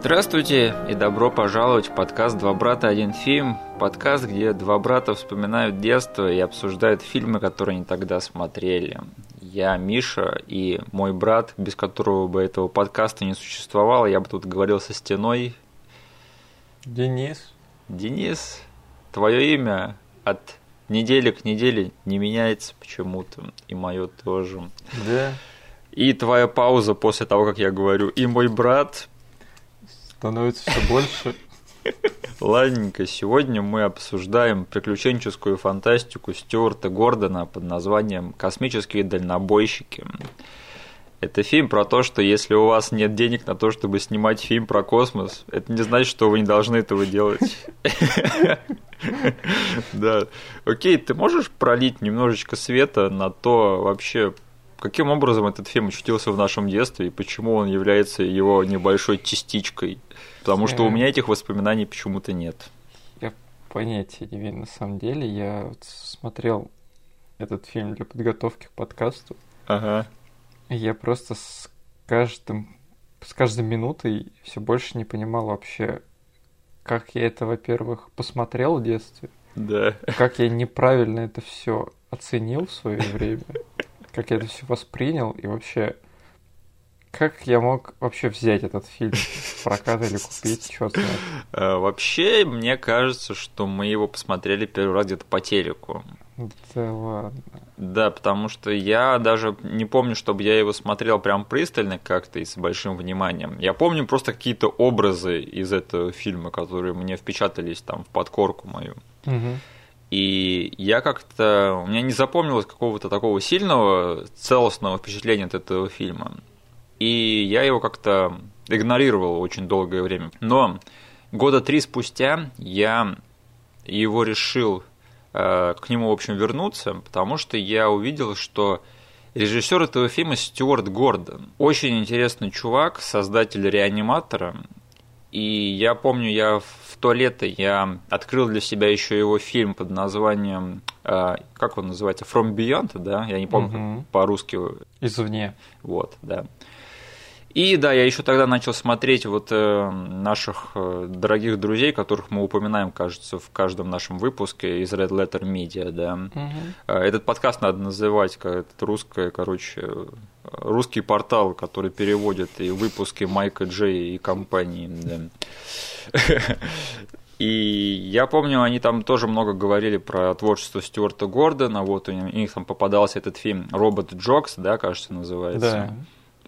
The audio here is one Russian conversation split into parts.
Здравствуйте и добро пожаловать в подкаст «Два брата, один фильм». Подкаст, где два брата вспоминают детство и обсуждают фильмы, которые они тогда смотрели. Я Миша и мой брат, без которого бы этого подкаста не существовало, я бы тут говорил со стеной. Денис. Денис, твое имя от недели к неделе не меняется почему-то, и мое тоже. Да. И твоя пауза после того, как я говорю, и мой брат становится все больше. Ладненько, сегодня мы обсуждаем приключенческую фантастику Стюарта Гордона под названием «Космические дальнобойщики». Это фильм про то, что если у вас нет денег на то, чтобы снимать фильм про космос, это не значит, что вы не должны этого делать. Да. Окей, ты можешь пролить немножечко света на то вообще, каким образом этот фильм очутился в нашем детстве и почему он является его небольшой частичкой? Потому что у меня этих воспоминаний почему-то нет. Я понятия не имею на самом деле. Я вот смотрел этот фильм для подготовки к подкасту. Ага. И я просто с каждым с каждой минутой все больше не понимал вообще, как я это, во-первых, посмотрел в детстве. Да. Как я неправильно это все оценил в свое время. Как я это все воспринял и вообще как я мог вообще взять этот фильм в прокат или купить, черт знает? Э, вообще, мне кажется, что мы его посмотрели первый раз где-то по телеку. Да ладно. Да, потому что я даже не помню, чтобы я его смотрел прям пристально как-то и с большим вниманием. Я помню просто какие-то образы из этого фильма, которые мне впечатались там в подкорку мою. Угу. И я как-то... У меня не запомнилось какого-то такого сильного, целостного впечатления от этого фильма и я его как-то игнорировал очень долгое время. Но года три спустя я его решил э, к нему, в общем, вернуться, потому что я увидел, что режиссер этого фильма Стюарт Гордон. Очень интересный чувак, создатель реаниматора. И я помню, я в то лето я открыл для себя еще его фильм под названием, э, как он называется, From Beyond, да? Я не помню Угу. по-русски. Извне. Вот, да. И да, я еще тогда начал смотреть вот э, наших э, дорогих друзей, которых мы упоминаем, кажется, в каждом нашем выпуске из Red Letter Media, да. Угу. Этот подкаст надо называть как этот русское, короче, э, русский портал, который переводит и выпуски Майка Джей и компании, да. И я помню, они там тоже много говорили про творчество Стюарта Гордона. Вот у них, у них там попадался этот фильм Робот Джокс, да, кажется, называется. Да.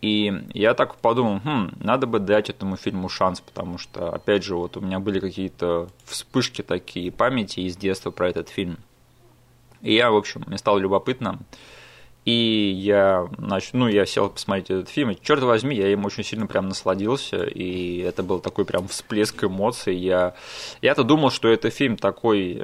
И я так подумал, хм, надо бы дать этому фильму шанс, потому что, опять же, вот у меня были какие-то вспышки такие памяти из детства про этот фильм. И я, в общем, мне стало любопытно. И я, значит, ну, я сел посмотреть этот фильм, и, черт возьми, я им очень сильно прям насладился, и это был такой прям всплеск эмоций. Я, я-то думал, что это фильм такой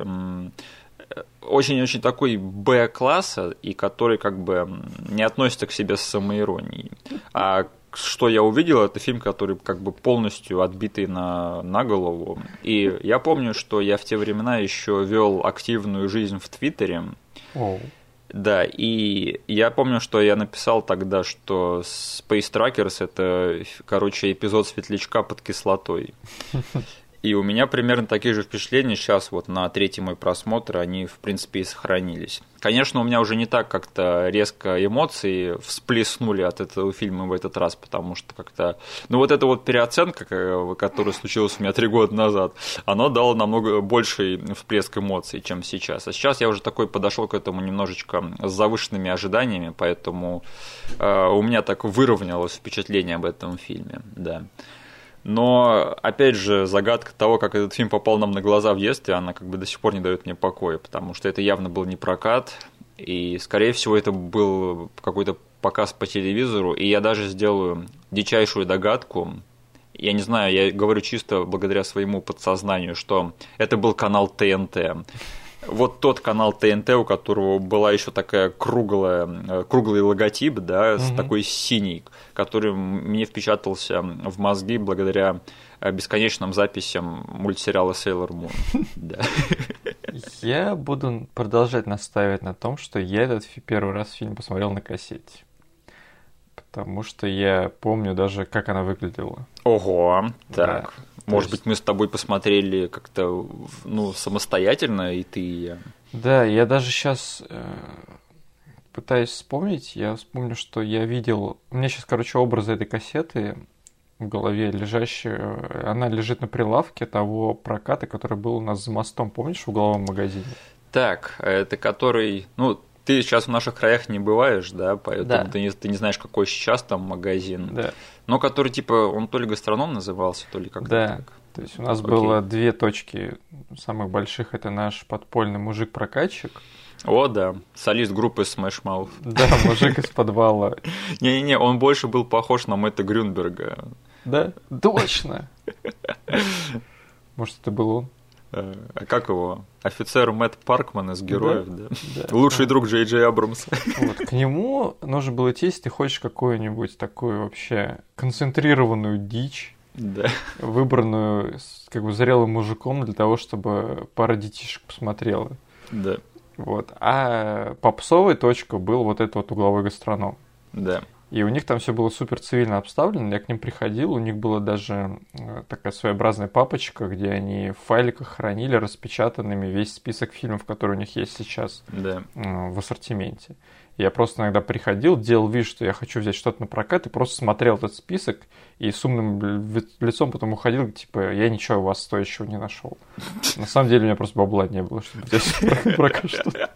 очень-очень такой Б-класса, и который как бы не относится к себе с самоиронией. А что я увидел, это фильм, который как бы полностью отбитый на, на голову. И я помню, что я в те времена еще вел активную жизнь в Твиттере. Оу. Да, и я помню, что я написал тогда, что Space Trackers это, короче, эпизод светлячка под кислотой. И у меня примерно такие же впечатления сейчас вот на третий мой просмотр, они в принципе и сохранились. Конечно, у меня уже не так как-то резко эмоции всплеснули от этого фильма в этот раз, потому что как-то... Ну вот эта вот переоценка, которая случилась у меня три года назад, она дала намного больший всплеск эмоций, чем сейчас. А сейчас я уже такой подошел к этому немножечко с завышенными ожиданиями, поэтому э, у меня так выровнялось впечатление об этом фильме, да. Но, опять же, загадка того, как этот фильм попал нам на глаза в детстве, она как бы до сих пор не дает мне покоя, потому что это явно был не прокат, и, скорее всего, это был какой-то показ по телевизору, и я даже сделаю дичайшую догадку, я не знаю, я говорю чисто благодаря своему подсознанию, что это был канал ТНТ. Вот тот канал ТНТ, у которого была еще такая круглая, круглый логотип, да, с Мгм. такой синий, который мне впечатался в мозги благодаря э, бесконечным записям мультсериала Sailor Moon. Я буду продолжать настаивать на том, что я этот первый раз фильм посмотрел на кассете. Потому что я помню даже, как она выглядела. Ого, так. Да, Может есть- быть, мы с тобой посмотрели как-то, ну, самостоятельно, и ты, и я. Да, я даже сейчас пытаюсь вспомнить, я вспомню, что я видел... У меня сейчас, короче, образы этой кассеты в голове лежащие. Она лежит на прилавке того проката, который был у нас за мостом, помнишь, в угловом магазине? Так, это который, ну, ты сейчас в наших краях не бываешь, да, поэтому Да. Ты, не, ты не знаешь, какой сейчас там магазин. Да. Но который, типа, он то ли гастроном назывался, то ли как-то Да. так. То есть у нас Окей. было две точки самых больших. Это наш подпольный мужик-прокатчик. О, да, солист группы Smash Mouth. Да, мужик из подвала. Не-не-не, он больше был похож на Мэтта Грюнберга. Да, точно. Может, это был он? Э, А как его? Офицер Мэтт Паркман из Героев, да? Да. Лучший друг Джей Джей Абрамса. Вот, к нему нужно было идти, если ты хочешь какую-нибудь такую вообще концентрированную дичь, Да. выбранную как бы зрелым мужиком для того, чтобы пара детишек посмотрела. Да. Вот. А попсовой точкой был вот этот вот угловой гастроном. Да. И у них там все было супер цивильно обставлено. Я к ним приходил, у них была даже такая своеобразная папочка, где они в файликах хранили распечатанными весь список фильмов, которые у них есть сейчас Да. э, в ассортименте. Я просто иногда приходил, делал вид, что я хочу взять что-то на прокат, и просто смотрел этот список, и с умным ли- лицом потом уходил, типа, я ничего у вас стоящего не нашел. На самом деле у меня просто бабла не было, чтобы взять прокат что-то.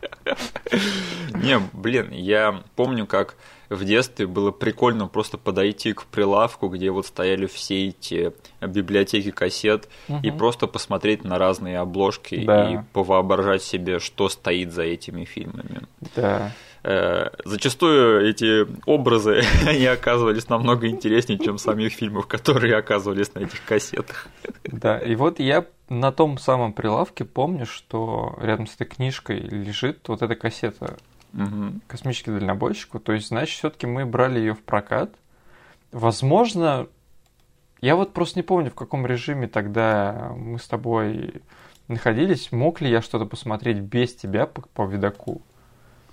Не, блин, я помню, как в детстве было прикольно просто подойти к прилавку, где вот стояли все эти библиотеки кассет, и Мгм. просто посмотреть на разные обложки Да. и повоображать себе, что стоит за этими фильмами. Да. Э, Зачастую эти образы, они оказывались намного интереснее, чем самих фильмов, которые оказывались на этих кассетах. Да, и вот я на том самом прилавке помню, что рядом с этой книжкой лежит вот эта кассета Мгм. «Космический дальнобойщик». То есть, значит, все-таки мы брали ее в прокат. Возможно, я вот просто не помню, в каком режиме тогда мы с тобой находились. Мог ли я что-то посмотреть без тебя по, по видоку?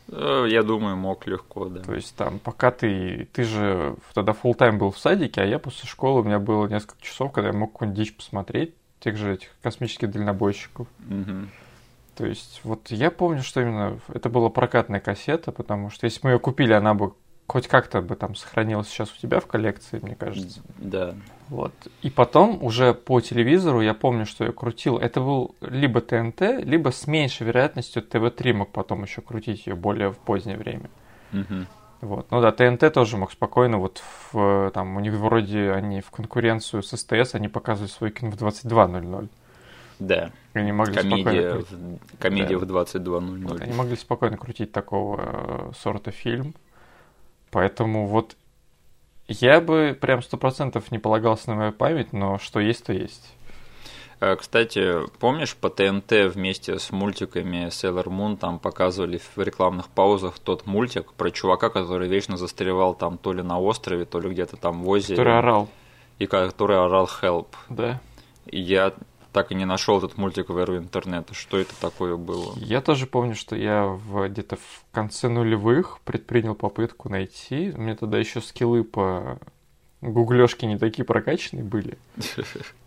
Э, Я думаю, мог легко, да. То есть там, пока ты... Ты же тогда full тайм был в садике, а я после школы, у меня было несколько часов, когда я мог какую-нибудь дичь посмотреть, тех же этих космических дальнобойщиков. Мгм. То есть, вот я помню, что именно это была прокатная кассета, потому что если мы ее купили, она бы хоть как-то бы там сохранилась сейчас у тебя в коллекции, мне кажется. Да. Вот. И потом уже по телевизору я помню, что я крутил. Это был либо ТНТ, либо с меньшей вероятностью ТВ-3 мог потом еще крутить ее более в позднее время. Мгм. Вот. Ну да, ТНТ тоже мог спокойно, вот в, там у них вроде они в конкуренцию с СТС, они показывают свой кино в 22.00. Да. Они могли спокойно Комедия, крутить. в, комедия Да. в 22.00. Вот, они могли спокойно крутить такого э, сорта фильм. Поэтому вот я бы прям сто процентов не полагался на мою память, но что есть, то есть. Э, Кстати, помнишь, по ТНТ вместе с мультиками Sailor Moon там показывали в рекламных паузах тот мультик про чувака, который вечно застревал там то ли на острове, то ли где-то там в озере. Который орал, И который орал «Help». да. И я так и не нашел этот мультик в эру интернета. Что это такое было? Я тоже помню, что я в, где-то в конце нулевых предпринял попытку найти. У меня тогда еще скиллы по гуглёшке не такие прокачанные были.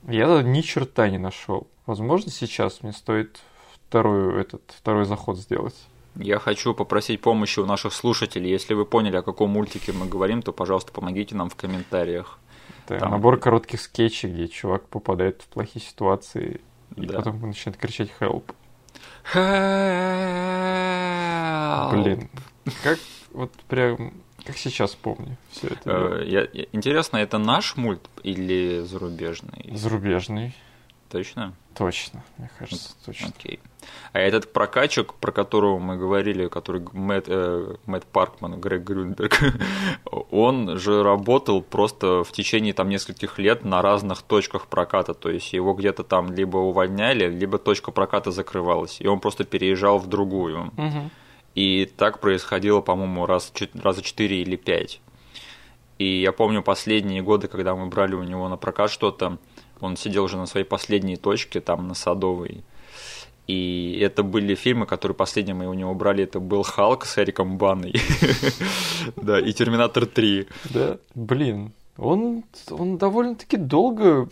Я тогда ни черта не нашел. Возможно, сейчас мне стоит второй, этот, второй заход сделать. Я хочу попросить помощи у наших слушателей. Если вы поняли, о каком мультике мы говорим, то, пожалуйста, помогите нам в комментариях. Это Там- набор коротких скетчей, где чувак попадает в плохие ситуации и Да. потом начинает кричать help. Help! Блин, как вот прям как сейчас помню все это. Э, я- я- Интересно, это наш мульт или зарубежный? Зарубежный, Точно? Точно, мне кажется, точно. Окей. А этот прокачик, про которого мы говорили, который Мэтт, э, Мэтт Паркман, Грег Грюнберг, он же работал просто в течение там нескольких лет на разных точках проката. То есть его где-то там либо увольняли, либо точка проката закрывалась. И он просто переезжал в другую. Мгм. И так происходило, по-моему, раз, раза четыре или пять. И я помню последние годы, когда мы брали у него на прокат что-то, он сидел уже на своей последней точке, там на Садовой. И это были фильмы, которые последние мы у него брали. Это был Халк с Эриком Баной. Да, и Терминатор 3. Да, блин. Он, он довольно-таки долго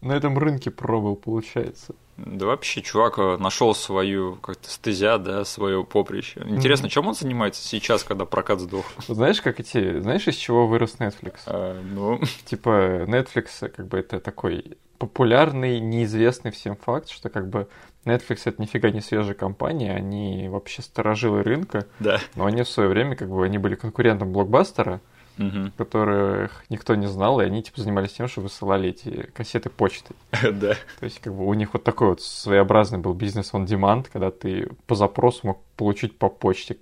на этом рынке пробовал, получается. Да вообще, чувак э, нашел свою как-то стезя, да, свое поприще. Интересно, mm-hmm. чем он занимается сейчас, когда прокат сдох? Знаешь, как эти, знаешь, из чего вырос Netflix? А, ну. Типа Netflix, как бы это такой популярный, неизвестный всем факт, что как бы Netflix это нифига не свежая компания, они вообще сторожилы рынка. Да. Но они в свое время, как бы, они были конкурентом блокбастера угу. которых никто не знал, и они типа занимались тем, что высылали эти кассеты почтой. Да. То есть как бы у них вот такой вот своеобразный был бизнес on demand, когда ты по запросу мог получить по почте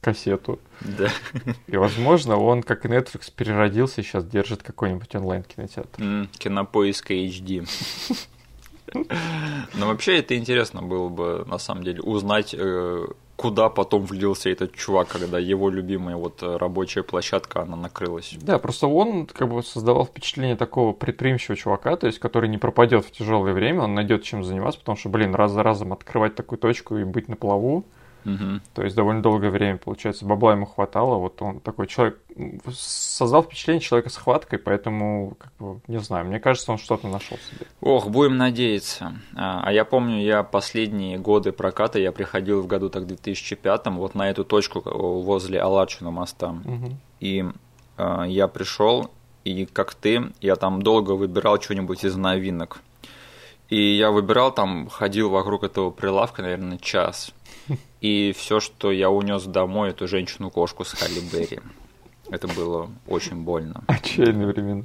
кассету. Да. И, возможно, он, как и Netflix, переродился и сейчас держит какой-нибудь онлайн-кинотеатр. Mm, кинопоиск HD. Но вообще это интересно было бы, на самом деле, узнать, э, куда потом влился этот чувак, когда его любимая вот э, рабочая площадка, она накрылась. Да, просто он как бы создавал впечатление такого предприимчивого чувака, то есть который не пропадет в тяжелое время, он найдет чем заниматься, потому что, блин, раз за разом открывать такую точку и быть на плаву, Угу. То есть довольно долгое время, получается, бабла ему хватало. Вот он такой человек, создал впечатление человека с хваткой, поэтому, как бы, не знаю, мне кажется, он что-то нашел себе. Ох, будем надеяться. А, а я помню, я последние годы проката, я приходил в году так в 2005 вот на эту точку возле Алачина моста. Угу. И э, я пришел, и как ты, я там долго выбирал что-нибудь из новинок. И я выбирал там, ходил вокруг этого прилавка, наверное, час. И все, что я унес домой, эту женщину-кошку с Халли Берри. Это было очень больно. Отчаянные времена.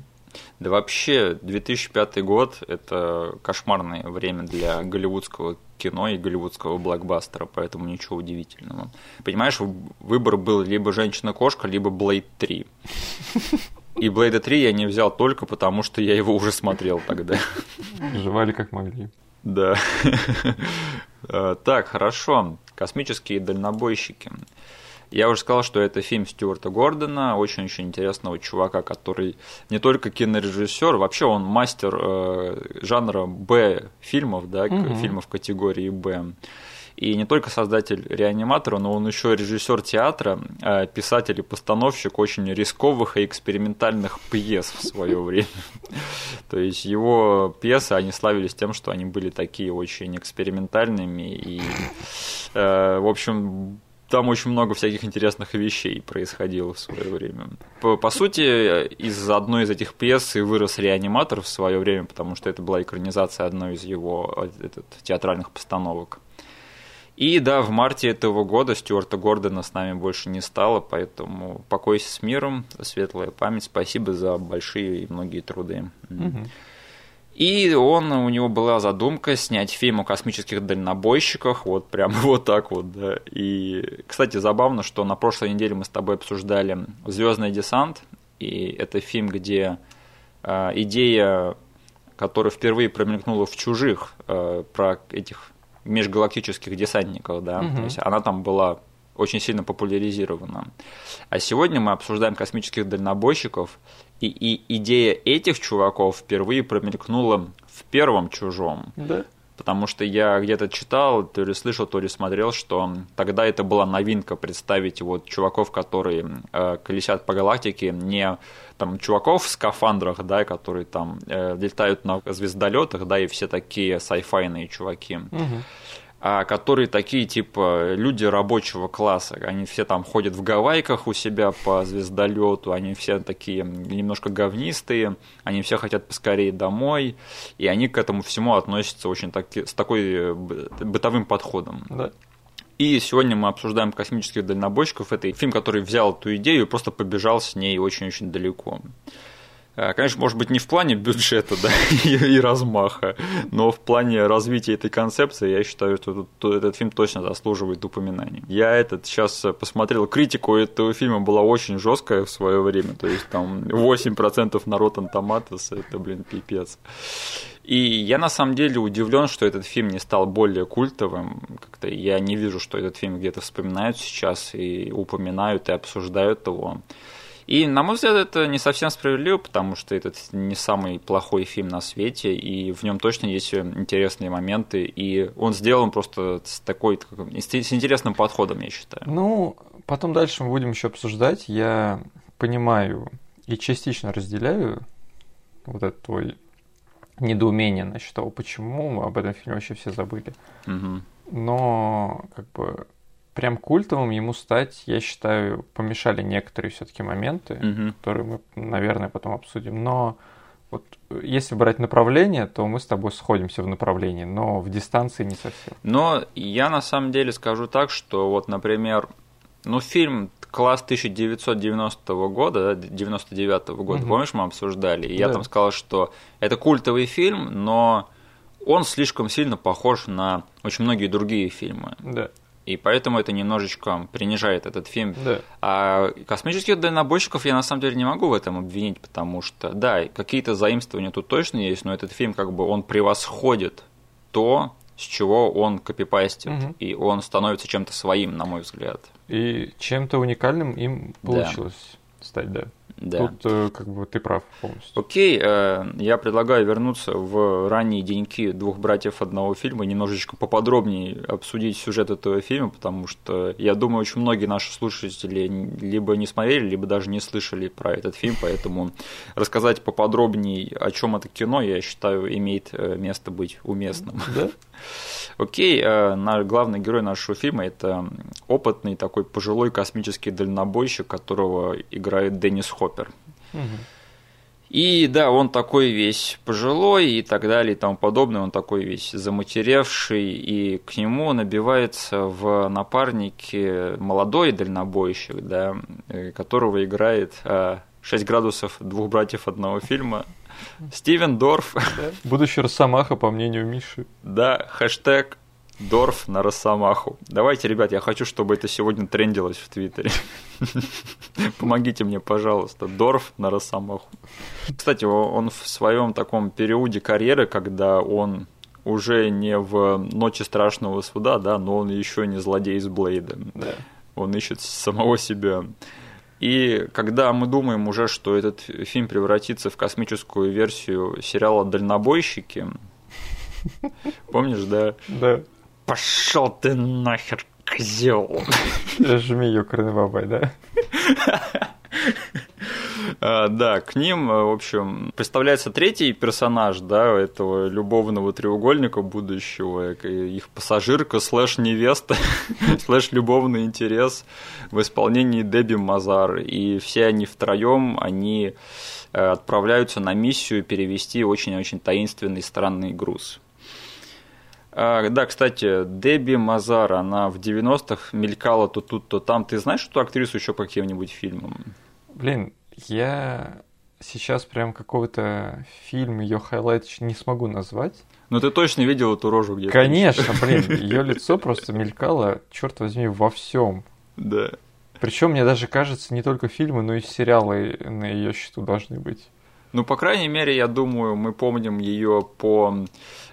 Да вообще, 2005 год – это кошмарное время для голливудского кино и голливудского блокбастера, поэтому ничего удивительного. Понимаешь, выбор был либо «Женщина-кошка», либо «Блейд 3». И Блейда 3 я не взял только потому, что я его уже смотрел тогда. Жевали как могли. Да. Э, так, хорошо. Космические дальнобойщики. Я уже сказал, что это фильм Стюарта Гордона, очень-очень интересного чувака, который не только кинорежиссер, вообще он мастер э, жанра Б фильмов, да, угу. фильмов категории Б. И не только создатель реаниматора, но он еще режиссер театра, э, писатель и постановщик очень рисковых и экспериментальных пьес в свое время. То есть его пьесы, они славились тем, что они были такие очень экспериментальными и, э, в общем, там очень много всяких интересных вещей происходило в свое время. По, по сути, из одной из этих пьес и вырос реаниматор в свое время, потому что это была экранизация одной из его э, этот, театральных постановок. И да, в марте этого года Стюарта Гордона с нами больше не стало, поэтому покойся с миром, светлая память, спасибо за большие и многие труды. Угу. И он, у него была задумка снять фильм о космических дальнобойщиках, вот прям вот так вот, да. И, кстати, забавно, что на прошлой неделе мы с тобой обсуждали Звездный десант, и это фильм, где э, идея, которая впервые промелькнула в чужих, э, про этих межгалактических десантников, да, угу. то есть она там была очень сильно популяризирована. А сегодня мы обсуждаем космических дальнобойщиков, и, и идея этих чуваков впервые промелькнула в первом чужом. Да. Потому что я где-то читал, то ли слышал, то ли смотрел, что тогда это была новинка представить вот чуваков, которые э, колесят по галактике, не там чуваков в скафандрах, да, которые там э, летают на звездолетах, да, и все такие сайфайные чуваки. Угу которые такие, типа, люди рабочего класса. Они все там ходят в гавайках у себя по звездолету, они все такие немножко говнистые, они все хотят поскорее домой, и они к этому всему относятся очень таки, с такой э, бытовым подходом. Да. И сегодня мы обсуждаем космических дальнобойщиков. Это фильм, который взял эту идею и просто побежал с ней очень-очень далеко. Э, конечно, может быть, не в плане бюджета да, и, и размаха, но в плане развития этой концепции я считаю, что тут, этот фильм точно заслуживает упоминания. Я этот сейчас посмотрел критику этого фильма была очень жесткая в свое время, то есть там 8% на Rotten это, блин, пипец. И я на самом деле удивлен, что этот фильм не стал более культовым. Как-то я не вижу, что этот фильм где-то вспоминают сейчас и упоминают и обсуждают его. И, на мой взгляд, это не совсем справедливо, потому что этот не самый плохой фильм на свете, и в нем точно есть интересные моменты, и он сделан просто с такой, с интересным подходом, я считаю. Ну, потом дальше мы будем еще обсуждать. Я понимаю и частично разделяю вот это твой недоумение насчет того, почему об этом фильме вообще все забыли. Угу. Но как бы прям культовым ему стать, я считаю, помешали некоторые все-таки моменты, угу. которые мы, наверное, потом обсудим. Но вот если брать направление, то мы с тобой сходимся в направлении, но в дистанции не совсем. Но я на самом деле скажу так, что вот, например, ну, фильм класс 1990 года, 99 -го года, угу. помнишь, мы обсуждали? И да. я там сказал, что это культовый фильм, но он слишком сильно похож на очень многие другие фильмы. Да. И поэтому это немножечко принижает этот фильм. Да. А космических дальнобойщиков я на самом деле не могу в этом обвинить, потому что, да, какие-то заимствования тут точно есть, но этот фильм как бы он превосходит то, с чего он копипастит, угу. и он становится чем-то своим, на мой взгляд. И чем-то уникальным им получилось да. стать, да. Да. Тут э, как бы ты прав полностью. Окей, э, я предлагаю вернуться в ранние деньки двух братьев одного фильма, немножечко поподробнее обсудить сюжет этого фильма, потому что я думаю, очень многие наши слушатели либо не смотрели, либо даже не слышали про этот фильм, поэтому рассказать поподробнее, о чем это кино, я считаю, имеет э, место быть уместным. Да? Окей, э, наш главный герой нашего фильма это опытный такой пожилой космический дальнобойщик, которого играет Деннис Хоппер. Угу. И да, он такой весь пожилой и так далее и тому подобное, он такой весь заматеревший, и к нему набивается в напарнике молодой дальнобойщик, да, э, которого играет 6 э, градусов двух братьев одного фильма Стивен Дорф. Будущий Росомаха, по мнению Миши. Да, хэштег Дорф на Росомаху. Давайте, ребят, я хочу, чтобы это сегодня трендилось в Твиттере. Помогите мне, пожалуйста. Дорф на Росомаху. Кстати, он в своем таком периоде карьеры, когда он уже не в Ночи страшного суда, да, но он еще не злодей из Блейда. Да. Он ищет самого себя. И когда мы думаем уже, что этот фильм превратится в космическую версию сериала «Дальнобойщики», помнишь, да? Да. Пошел ты нахер, козел. Жми ёкарный бабай, да? А, да, к ним, в общем, представляется третий персонаж, да, этого любовного треугольника будущего, их пассажирка слэш невеста, слэш любовный интерес в исполнении Дебби Мазар. И все они втроем, они э, отправляются на миссию перевезти очень-очень таинственный странный груз. А, да, кстати, Дебби Мазар, она в 90-х мелькала то тут, то там. Ты знаешь эту актрису еще по каким-нибудь фильмам? Блин, я сейчас прям какого-то фильм ее highlight не смогу назвать. Но ты точно видел эту рожу где-то? Конечно, блин, ее лицо просто мелькало, черт возьми, во всем. Да. Причем мне даже кажется, не только фильмы, но и сериалы на ее счету должны быть. Ну, по крайней мере, я думаю, мы помним ее по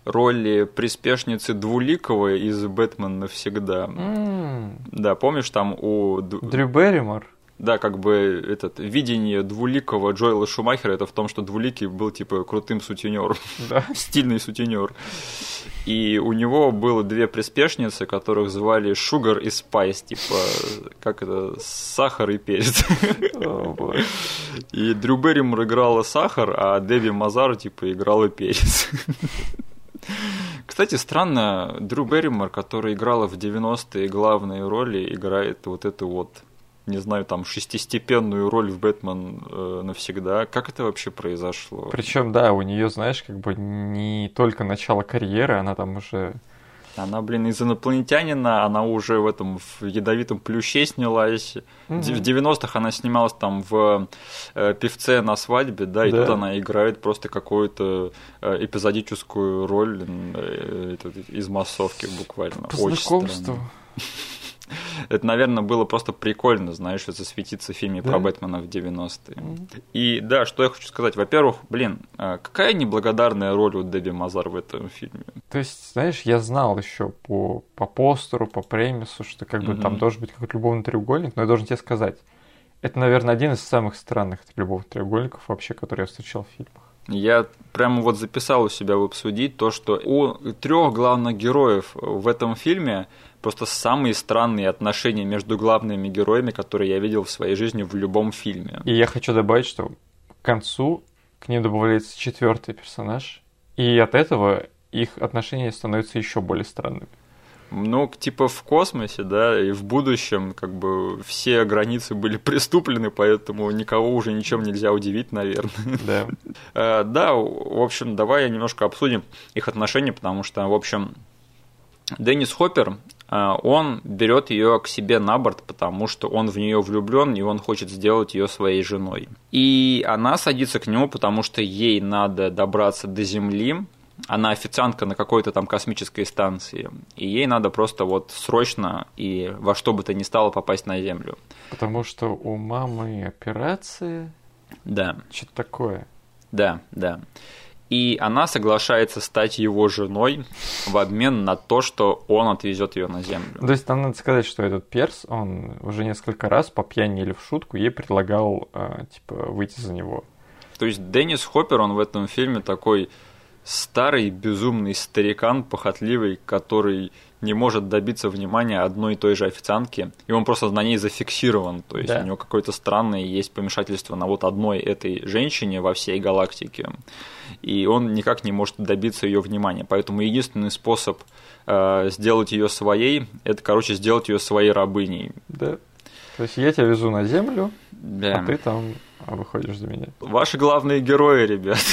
роли приспешницы Двуликого из «Бэтмен навсегда». Мм. Да, помнишь, там у... Дрю Берримор? Да, как бы этот видение двуликого Джоэла Шумахера это в том, что двуликий был типа крутым сутенером, да. стильный сутенер. И у него было две приспешницы, которых звали Sugar и Spice, типа как это сахар и перец. и Дрю Берримор играла сахар, а Дэви Мазар типа играла перец. Кстати, странно, Дрю Берримор, которая играла в 90-е главные роли, играет вот эту вот не знаю, там, шестистепенную роль в Бэтмен э, навсегда. Как это вообще произошло? Причем, да, у нее, знаешь, как бы не только начало карьеры, она там уже она, блин, из инопланетянина, она уже в этом в ядовитом плюще снялась. Mm-hmm. В 90-х она снималась там в э, певце на свадьбе, да, и да. тут она играет просто какую-то э, эпизодическую роль э, из массовки буквально. По Очень знакомству. Странно. Это, наверное, было просто прикольно, знаешь, засветиться в фильме да? про Бэтмена в 90-е. Mm-hmm. И да, что я хочу сказать. Во-первых, блин, а какая неблагодарная роль у Дебби Мазар в этом фильме? То есть, знаешь, я знал еще по, по постеру, по премису, что как бы mm-hmm. там должен быть какой-то любовный треугольник, но я должен тебе сказать, Это, наверное, один из самых странных любовных треугольников вообще, которые я встречал в фильмах. Я прямо вот записал у себя в обсудить то, что у трех главных героев в этом фильме просто самые странные отношения между главными героями, которые я видел в своей жизни в любом фильме. И я хочу добавить, что к концу к ним добавляется четвертый персонаж, и от этого их отношения становятся еще более странными. Ну, типа в космосе, да, и в будущем, как бы все границы были приступлены, поэтому никого уже ничем нельзя удивить, наверное. Да. Э, да, в общем, давай немножко обсудим их отношения, потому что, в общем, Деннис Хоппер, он берет ее к себе на борт, потому что он в нее влюблен и он хочет сделать ее своей женой. И она садится к нему, потому что ей надо добраться до Земли, она официантка на какой-то там космической станции, и ей надо просто вот срочно и во что бы то ни стало попасть на Землю. Потому что у мамы операция. Да. Что-то такое. Да, да. И она соглашается стать его женой в обмен на то, что он отвезет ее на землю. То есть там надо сказать, что этот перс, он уже несколько раз по пьяни или в шутку ей предлагал, э, типа, выйти за него. То есть Деннис Хоппер, он в этом фильме такой старый безумный старикан, похотливый, который не может добиться внимания одной и той же официантки, и он просто на ней зафиксирован. То есть да. у него какое-то странное есть помешательство на вот одной этой женщине во всей галактике, и он никак не может добиться ее внимания. Поэтому единственный способ э, сделать ее своей, это, короче, сделать ее своей рабыней. Да. То есть я тебя везу на Землю, да. а ты там выходишь за меня. Ваши главные герои, ребят.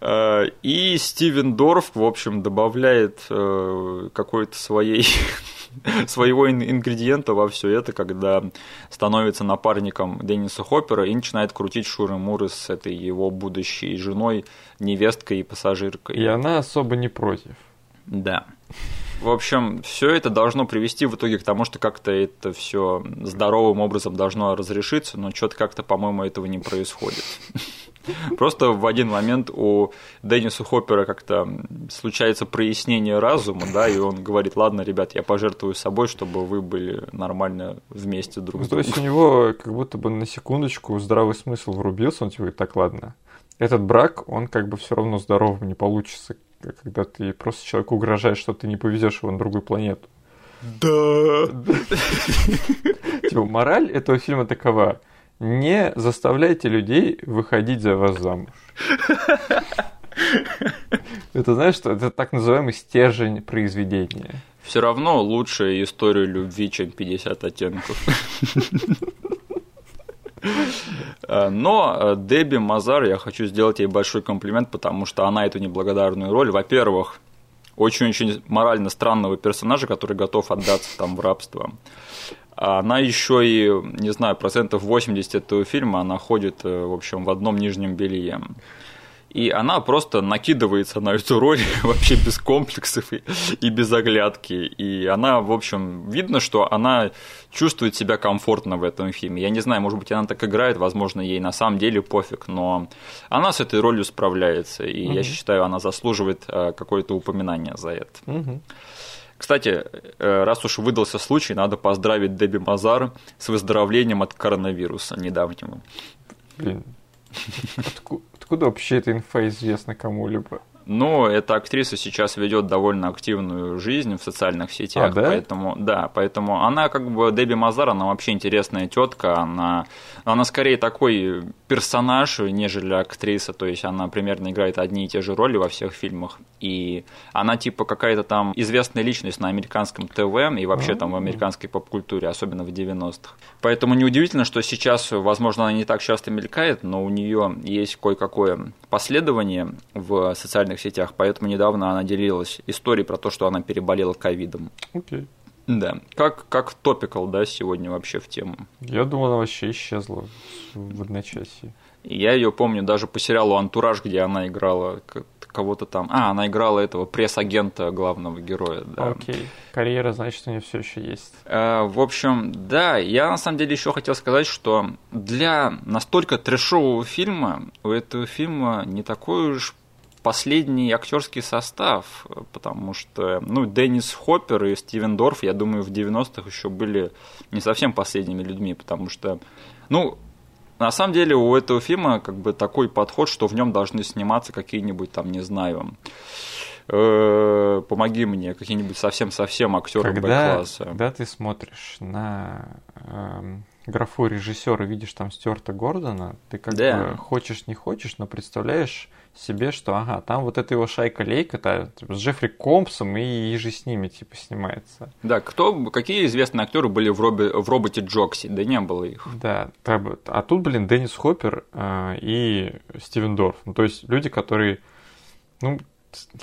Э, и Стивен Дорф, в общем, добавляет э, какой-то своей своего ингредиента во все это, когда становится напарником Денниса Хоппера и начинает крутить шуры-муры с этой его будущей женой, невесткой и пассажиркой. И она особо не против. Да. В общем, все это должно привести в итоге к тому, что как-то это все здоровым образом должно разрешиться, но что-то как-то, по-моему, этого не происходит. Просто в один момент у Денниса Хоппера как-то случается прояснение разума, да, и он говорит, ладно, ребят, я пожертвую собой, чтобы вы были нормально вместе друг с другом. То есть у него как будто бы на секундочку здравый смысл врубился, он типа, так, ладно, этот брак, он как бы все равно здоровым не получится, когда ты просто человеку угрожаешь, что ты не повезешь его на другую планету. Да. Типа, мораль этого фильма такова не заставляйте людей выходить за вас замуж. Это знаешь, что это так называемый стержень произведения. Все равно лучше историю любви, чем 50 оттенков. Но э, Дебби Мазар, я хочу сделать ей большой комплимент, потому что она эту неблагодарную роль, во-первых, очень-очень морально странного персонажа, который готов отдаться там в рабство. Она еще и, не знаю, процентов 80 этого фильма, она ходит, э, в общем, в одном нижнем белье. И она просто накидывается на эту роль вообще без комплексов и, и без оглядки. И она, в общем, видно, что она чувствует себя комфортно в этом фильме. Я не знаю, может быть, она так играет, возможно, ей на самом деле пофиг, но она с этой ролью справляется. И угу. я считаю, она заслуживает э, какое-то упоминание за это. Угу. Кстати, э, раз уж выдался случай, надо поздравить Дебби Мазар с выздоровлением от коронавируса недавнего. Блин, откуда, откуда вообще эта инфа известна кому-либо? Ну, эта актриса сейчас ведет довольно активную жизнь в социальных сетях, а, да? поэтому да, поэтому она как бы Дебби Мазар, она вообще интересная тетка, она, она скорее такой персонаж, нежели актриса, то есть она примерно играет одни и те же роли во всех фильмах, и она типа какая-то там известная личность на американском ТВ и вообще там в американской поп-культуре, особенно в 90-х. Поэтому неудивительно, что сейчас, возможно, она не так часто мелькает, но у нее есть кое-какое последование в социальных социальных сетях, поэтому недавно она делилась историей про то, что она переболела ковидом. Окей. Okay. Да. Как, как топикал, да, сегодня вообще в тему? Я думал, она вообще исчезла в одночасье. Я ее помню даже по сериалу «Антураж», где она играла кого-то там. А, она играла этого пресс-агента главного героя. Да. Окей. Карьера, значит, у нее все еще есть. А, в общем, да, я на самом деле еще хотел сказать, что для настолько трешового фильма у этого фильма не такой уж последний актерский состав, потому что, ну, Деннис Хоппер и Стивен Дорф, я думаю, в 90-х еще были не совсем последними людьми, потому что, ну, на самом деле у этого фильма как бы такой подход, что в нем должны сниматься какие-нибудь там, не знаю, э, помоги мне, какие-нибудь совсем-совсем актеры Б-класса. Когда ты смотришь на э, графу режиссера, видишь там Стюарта Гордона, ты как Да. бы хочешь не хочешь, но представляешь себе, что ага, там вот эта его шайка-лейка типа, с Джеффри Компсом и, и же с ними типа снимается. Да, кто, какие известные актеры были в, робе, в роботе Джокси? Да не было их. Да, а тут, блин, Деннис Хоппер э, и Стивен Дорф. Ну, то есть люди, которые, ну,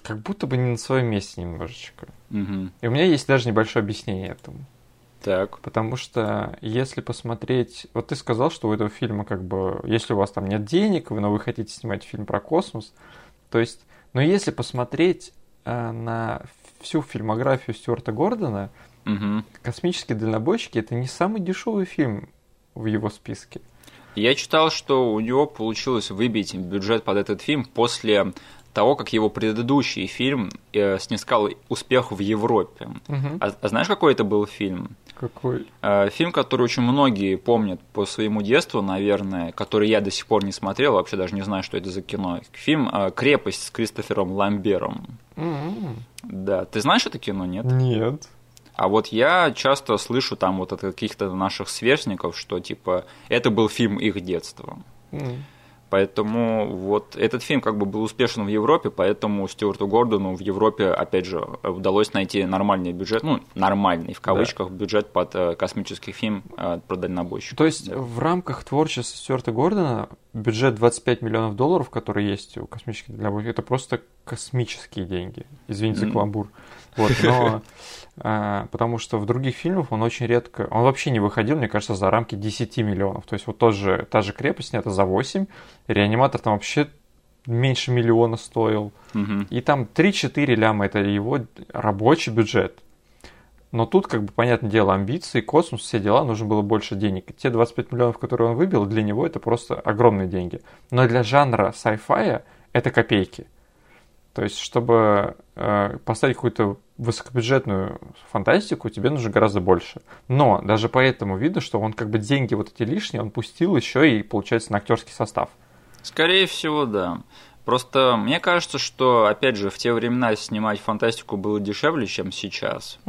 как будто бы не на своем месте немножечко. Мгм. И у меня есть даже небольшое объяснение этому. Так. Потому что если посмотреть... Вот ты сказал, что у этого фильма как бы... Если у вас там нет денег, вы- но вы хотите снимать фильм про космос, то есть... Но если посмотреть э, на всю фильмографию Стюарта Гордона, Мгм. «Космические дальнобойщики» — это не самый дешевый фильм в его списке. Я читал, что у него получилось выбить бюджет под этот фильм после того, как его предыдущий фильм э, снискал успех в Европе. Мгм. А, а знаешь, какой это был фильм? Какой? Э, Фильм, который очень многие помнят по своему детству, наверное, который я до сих пор не смотрел, вообще даже не знаю, что это за кино. Фильм э, «Крепость» с Кристофером Ламбером. М-м. Да, ты знаешь это кино, нет? Нет. А вот я часто слышу там вот от каких-то наших сверстников, что типа это был фильм их детства. М. Поэтому вот этот фильм как бы был успешен в Европе, поэтому Стюарту Гордону в Европе, опять же, удалось найти нормальный бюджет, ну, нормальный, в кавычках, бюджет под э, космический фильм э, про дальнобойщиков. То есть в рамках творчества Стюарта Гордона бюджет 25 миллионов долларов, который есть у космических дальнобойщиков, это просто космические деньги. Извините за каламбур. Вот, но а, потому что в других фильмах он очень редко, он вообще не выходил, мне кажется, за рамки 10 миллионов. То есть вот тот же, та же крепость снята за 8, реаниматор там вообще меньше миллиона стоил. Мгм. И там 3-4 ляма это его рабочий бюджет. Но тут, как бы, понятное дело, амбиции, космос, все дела, нужно было больше денег. И те 25 миллионов, которые он выбил, для него это просто огромные деньги. Но для жанра sci-fi это копейки. То есть, чтобы э, поставить какую-то высокобюджетную фантастику, тебе нужно гораздо больше. Но даже поэтому видно, что он как бы деньги вот эти лишние, он пустил еще и, получается, на актерский состав. Скорее всего, да. Просто мне кажется, что, опять же, в те времена снимать фантастику было дешевле, чем сейчас.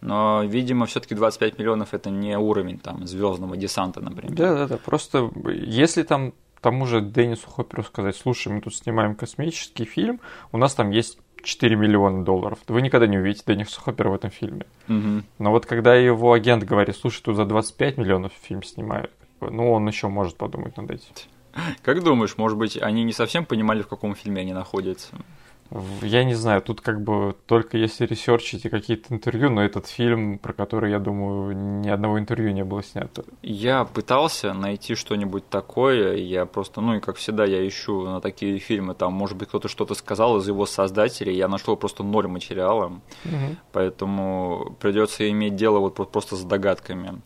Но, видимо, все-таки 25 миллионов это не уровень там звездного десанта, например. Да, да, да. Просто если там тому же Деннису Хопперу сказать, слушай, мы тут снимаем космический фильм, у нас там есть 4 миллиона долларов. Вы никогда не увидите Денниса Хоппера в этом фильме. Мгм. Но вот когда его агент говорит, слушай, тут за 25 миллионов фильм снимают, ну, он еще может подумать над этим. Как думаешь, может быть, они не совсем понимали, в каком фильме они находятся? Я не знаю, тут как бы только если ресерчить и какие-то интервью, но этот фильм, про который, я думаю, ни одного интервью не было снято. Я пытался найти что-нибудь такое, я просто, ну и как всегда, я ищу на такие фильмы, там, может быть, кто-то что-то сказал из его создателей, я нашел просто ноль материала, поэтому придется иметь дело вот про- просто с догадками.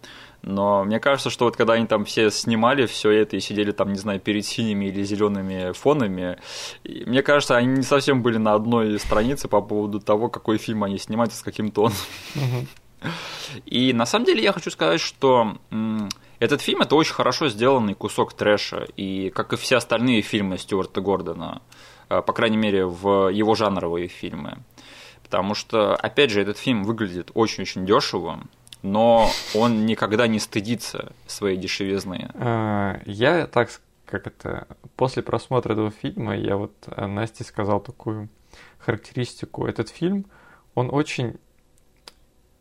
Но мне кажется, что вот когда они там все снимали все это и сидели там, не знаю, перед синими или зелеными фонами, мне кажется, они не совсем были на одной странице по поводу того, какой фильм они снимают и с каким тоном. И на самом деле я хочу сказать, что этот фильм это очень хорошо сделанный кусок трэша, и как и все остальные фильмы Стюарта Гордона, э, по крайней мере в его жанровые фильмы. Потому что, опять же, этот фильм выглядит очень-очень дешево, но он никогда не стыдится своей дешевизны. А, Я так, как это, после просмотра этого фильма, я вот э, Насте сказал такую характеристику. Этот фильм, он очень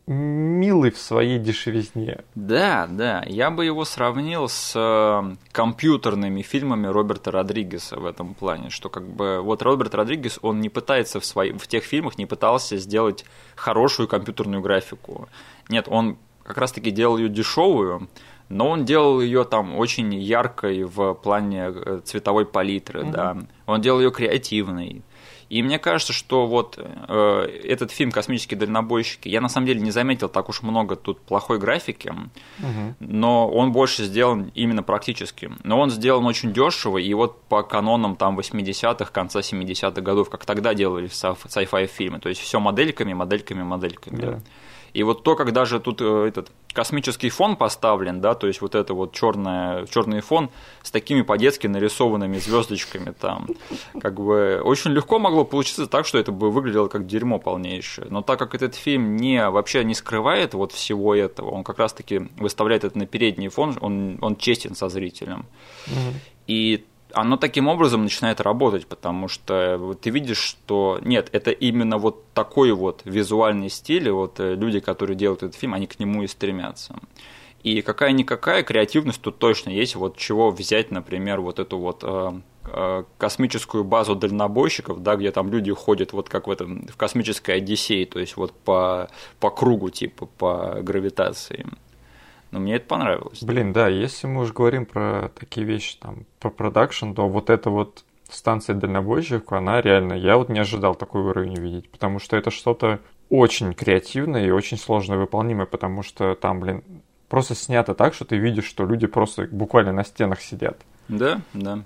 милый в своей дешевизне. Да, да, я бы его сравнил с э, компьютерными фильмами Роберта Родригеса в этом плане, что как бы вот Роберт Родригес, он не пытается в, свои, в тех фильмах не пытался сделать хорошую компьютерную графику. Нет, он как раз-таки делал ее дешевую, но он делал ее там очень яркой в плане э, цветовой палитры, Мгм. да. Он делал ее креативной. И мне кажется, что вот э, этот фильм «Космические дальнобойщики», я на самом деле не заметил так уж много тут плохой графики, угу. но он больше сделан именно практически. Но он сделан очень дешево, и вот по канонам там 80-х, конца 70-х годов, как тогда делали sci-fi фильмы, то есть все модельками, модельками, модельками. Да. И вот то, когда же тут э, этот космический фон поставлен, да, то есть вот это вот черное, черный фон с такими по-детски нарисованными звездочками там, как бы очень легко могло получиться так, что это бы выглядело как дерьмо полнейшее. Но так как этот фильм не вообще не скрывает вот всего этого, он как раз-таки выставляет это на передний фон, он, он честен со зрителем. Угу. И оно таким образом начинает работать, потому что ты видишь, что нет, это именно вот такой вот визуальный стиль, и вот э, люди, которые делают этот фильм, они к нему и стремятся. И какая-никакая креативность тут точно есть, вот чего взять, например, вот эту вот э, э, космическую базу дальнобойщиков, да, где там люди ходят вот как в этом в космической Одиссее, то есть вот по, по кругу, типа по гравитации. Но мне это понравилось. Блин, да, если мы уже говорим про такие вещи, там, про продакшн, то вот эта вот станция дальнобойщиков, она реально, я вот не ожидал такой уровень увидеть, потому что это что-то очень креативное и очень сложно выполнимое, потому что там, блин, просто снято так, что ты видишь, что люди просто буквально на стенах сидят. Да, да.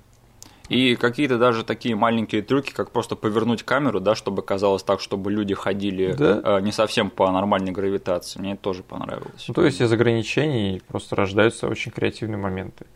И какие-то даже такие маленькие трюки, как просто повернуть камеру, да, чтобы казалось так, чтобы люди ходили да? э, не совсем по нормальной гравитации. Мне это тоже понравилось. Ну, то есть из ограничений просто рождаются очень креативные моменты.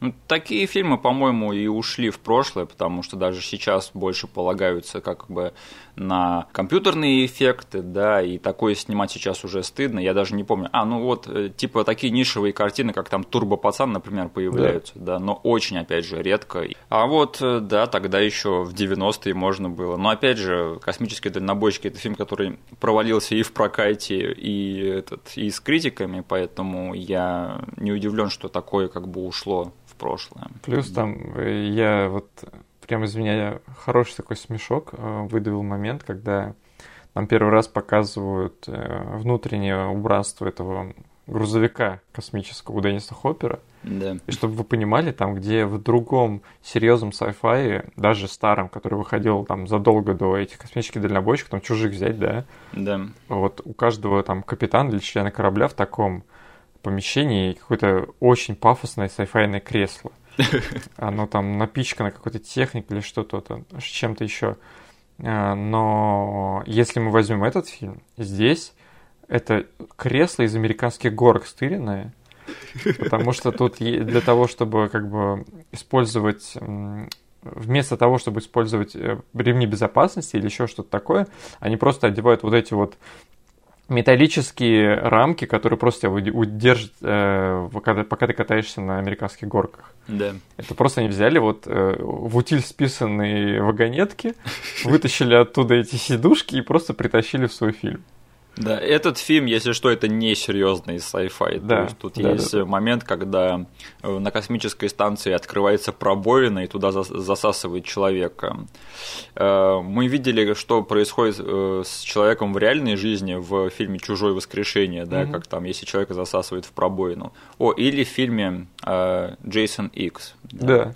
Ну, такие фильмы, по-моему, и ушли в прошлое, потому что даже сейчас больше полагаются как бы на компьютерные эффекты, да, и такое снимать сейчас уже стыдно. Я даже не помню. А, ну вот, э, типа такие нишевые картины, как там Турбо Пацан, например, появляются, да. да, но очень, опять же, редко. А вот, э, да, тогда еще в 90-е можно было. Но опять же, «Космические дальнобойщики» — это фильм, который провалился и в прокате, и, этот, и с критиками, поэтому я не удивлен, что такое как бы ушло в прошлое. Плюс там э, я вот прям из меня хороший такой смешок э, выдавил момент, когда нам первый раз показывают э, внутреннее убранство этого грузовика космического у Денниса Хоппера. Да. И чтобы вы понимали, там, где в другом серьезном sci-fi, даже старом, который выходил там задолго до этих космических дальнобойщиков, там чужих взять, да? Да. Вот у каждого там капитана или члена корабля в таком помещении какое-то очень пафосное sci-fi кресло. Оно там напичкано какой-то техникой или что-то, чем-то еще. А, но если мы возьмем этот фильм, здесь это кресло из американских горок стыренное, потому что тут для того, чтобы как бы использовать вместо того, чтобы использовать э, ремни безопасности или еще что-то такое, они просто одевают вот эти вот металлические рамки, которые просто удержат, э, когда, пока ты катаешься на американских горках. Да. Это просто они взяли вот э, в утиль списанные вагонетки, вытащили оттуда эти сидушки и просто притащили в свой фильм. Да, этот фильм, если что, это не серьезный sci-fi. Да, То есть тут да, есть да. момент, когда э, на космической станции открывается пробоина и туда засасывает человека. Э, мы видели, что происходит э, с человеком в реальной жизни в фильме Чужое воскрешение, да, угу. как там, если человека засасывает в пробоину. О, или в фильме Джейсон Икс. Да. да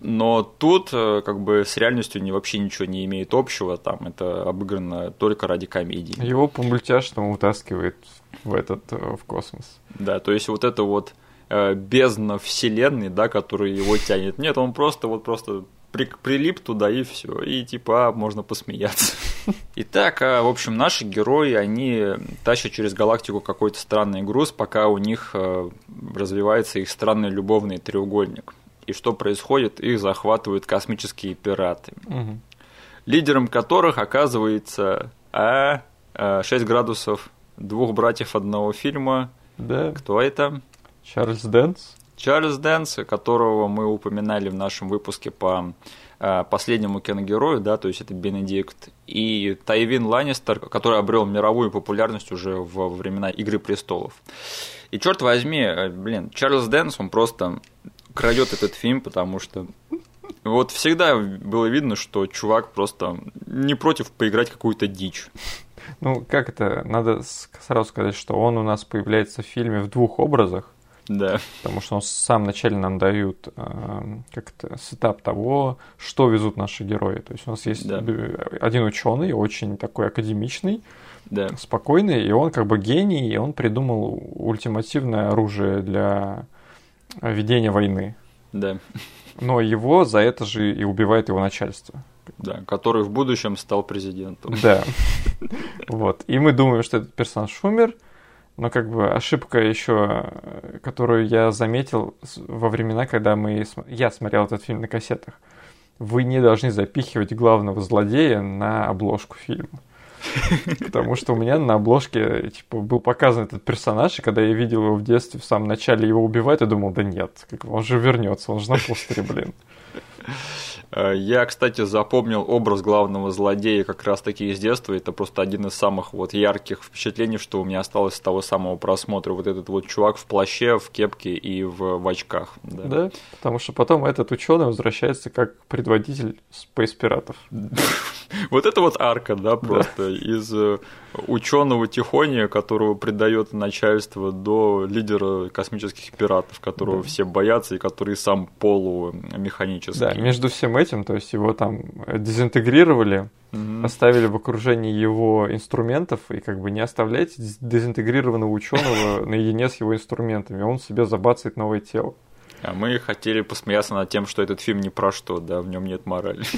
но тут э, как бы с реальностью не, вообще ничего не имеет общего, там это обыграно только ради комедии. Его по мультяшному утаскивает в этот, э, в космос. Да, то есть вот это вот э, бездна вселенной, да, который его тянет. Нет, он просто вот просто при, прилип туда и все. И типа а, можно посмеяться. Итак, а, в общем, наши герои, они тащат через галактику какой-то странный груз, пока у них развивается их странный любовный треугольник и что происходит, их захватывают космические пираты. Угу. Лидером которых оказывается а, а 6 градусов двух братьев одного фильма. Да. Кто это? Чарльз Дэнс. Чарльз Дэнс, которого мы упоминали в нашем выпуске по а, последнему киногерою, да, то есть это Бенедикт, и Тайвин Ланнистер, который обрел мировую популярность уже во времена Игры престолов. И черт возьми, э, блин, Чарльз Дэнс, он просто крадет этот фильм, потому что вот всегда было видно, что чувак просто не против поиграть какую-то дичь. Ну, как это? Надо сразу сказать, что он у нас появляется в фильме в двух образах. Да. Потому что он в самом начале нам дают э, как-то setup того, что везут наши герои. То есть у нас есть Да. один ученый, очень такой академичный, Да. спокойный, и он как бы гений, и он придумал ультимативное оружие для ведения войны. Да. Но его за это же и убивает его начальство. Да. Который в будущем стал президентом. Да. Вот. И мы думаем, что этот персонаж умер, но как бы ошибка еще, которую я заметил во времена, когда мы, я смотрел этот фильм на кассетах. Вы не должны запихивать главного злодея на обложку фильма. Потому что у меня на обложке типа, был показан этот персонаж, и когда я видел его в детстве, в самом начале его убивать, я думал, да нет, как он же вернется, он же на постере, блин. Э, Я, кстати, запомнил образ главного злодея как раз-таки из детства. Это просто один из самых вот ярких впечатлений, что у меня осталось с того самого просмотра. Вот этот вот чувак в плаще, в кепке и в, в очках. Да. Да, потому что потом этот ученый возвращается как предводитель спейс-пиратов. Вот это вот арка, да, просто из ученого тихоня, которого предает начальство, до лидера космических пиратов, которого Да. все боятся и который сам полумеханический. Да, между всем этим, то есть его там э, дезинтегрировали, Мгм. оставили в окружении его инструментов, и как бы не оставляйте дез- дезинтегрированного ученого наедине с его инструментами, он себе забацает новое тело. А мы хотели посмеяться над тем, что этот фильм ни про что, да, в нем нет морали.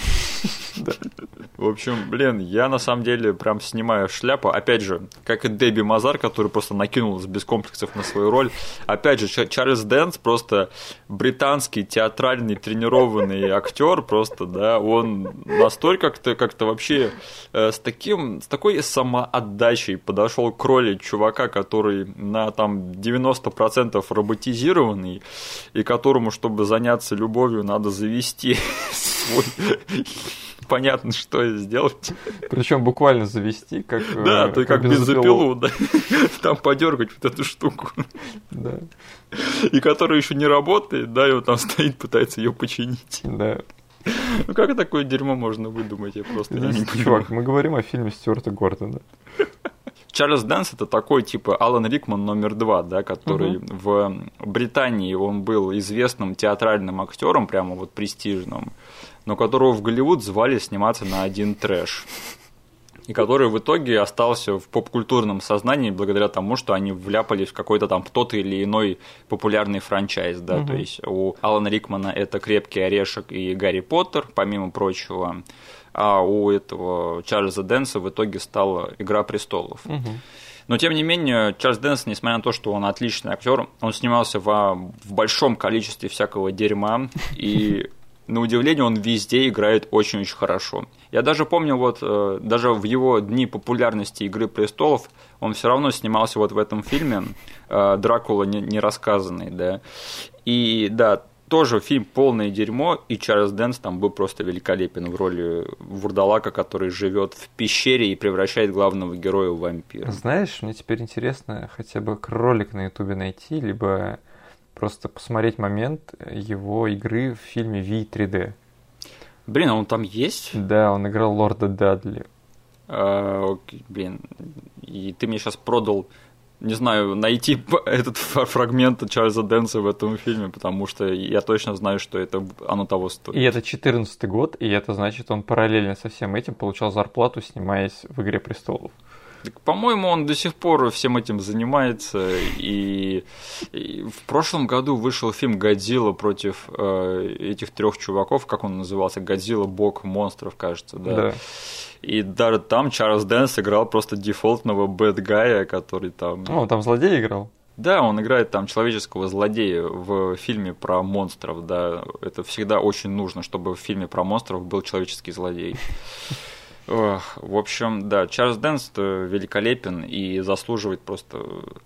В общем, блин, я на самом деле прям снимаю шляпу. Опять же, как и Дебби Мазар, который просто накинулся без комплексов на свою роль. Опять же, Ча- Чарльз Дэнс просто британский театральный тренированный актер, просто, да, он настолько как-то как-то вообще э, с таким, с такой самоотдачей подошел к роли чувака, который на там 90% роботизированный, и которому, чтобы заняться любовью, надо завести свой понятно, что сделать. Причем буквально завести, как, э, Да, ты как бензопилу. бензопилу, да. Там подергать вот эту штуку. Да, И которая еще не работает, да, и он там стоит, пытается ее починить. да. Ну как такое дерьмо можно выдумать? Я просто не понимаю. чувак, мы говорим о фильме Стюарта Гордона. Чарльз Дэнс это такой типа Алан Рикман номер два, да, который в Британии он был известным театральным актером, прямо вот престижным, но которого в Голливуд звали сниматься на один трэш. И который в итоге остался в попкультурном сознании благодаря тому, что они вляпались в какой-то там тот или иной популярный franchise, да, Мгм. то есть у Алана Рикмана это «Крепкий орешек» и «Гарри Поттер», помимо прочего, а у этого Чарльза Дэнса в итоге стала «Игра престолов». Мгм. Но тем не менее, Чарльз Дэнс, несмотря на то, что он отличный актер, он снимался во, в большом количестве всякого дерьма, и на удивление он везде играет очень-очень хорошо. Я даже помню, вот э, даже в его дни популярности Игры престолов он все равно снимался вот в этом фильме э, Дракула не, не рассказанный, да. И да, тоже фильм полное дерьмо, и Чарльз Дэнс там был просто великолепен в роли вурдалака, который живет в пещере и превращает главного героя в вампира. Знаешь, мне теперь интересно хотя бы ролик на Ютубе найти, либо просто посмотреть момент его игры в фильме V 3D. Блин, а он там есть? Да, он играл Лорда Дадли. А, блин, и ты мне сейчас продал, не знаю, найти этот фрагмент Чарльза Дэнса в этом фильме, потому что я точно знаю, что это оно того стоит. И это 14 год, и это значит, он параллельно со всем этим получал зарплату, снимаясь в «Игре престолов». Так, по-моему, он до сих пор всем этим занимается. И, и в прошлом году вышел фильм «Годзилла» против э, этих трех чуваков, как он назывался, «Годзилла. Бог монстров», кажется, да. Да. И даже там Чарльз Дэнс играл просто дефолтного bad guy я, который там... Ну, он там злодей играл. Да, он играет там человеческого злодея в фильме про монстров, да. Это всегда очень нужно, чтобы в фильме про монстров был человеческий злодей. В общем, да, Чарльз Дэнс великолепен и заслуживает просто...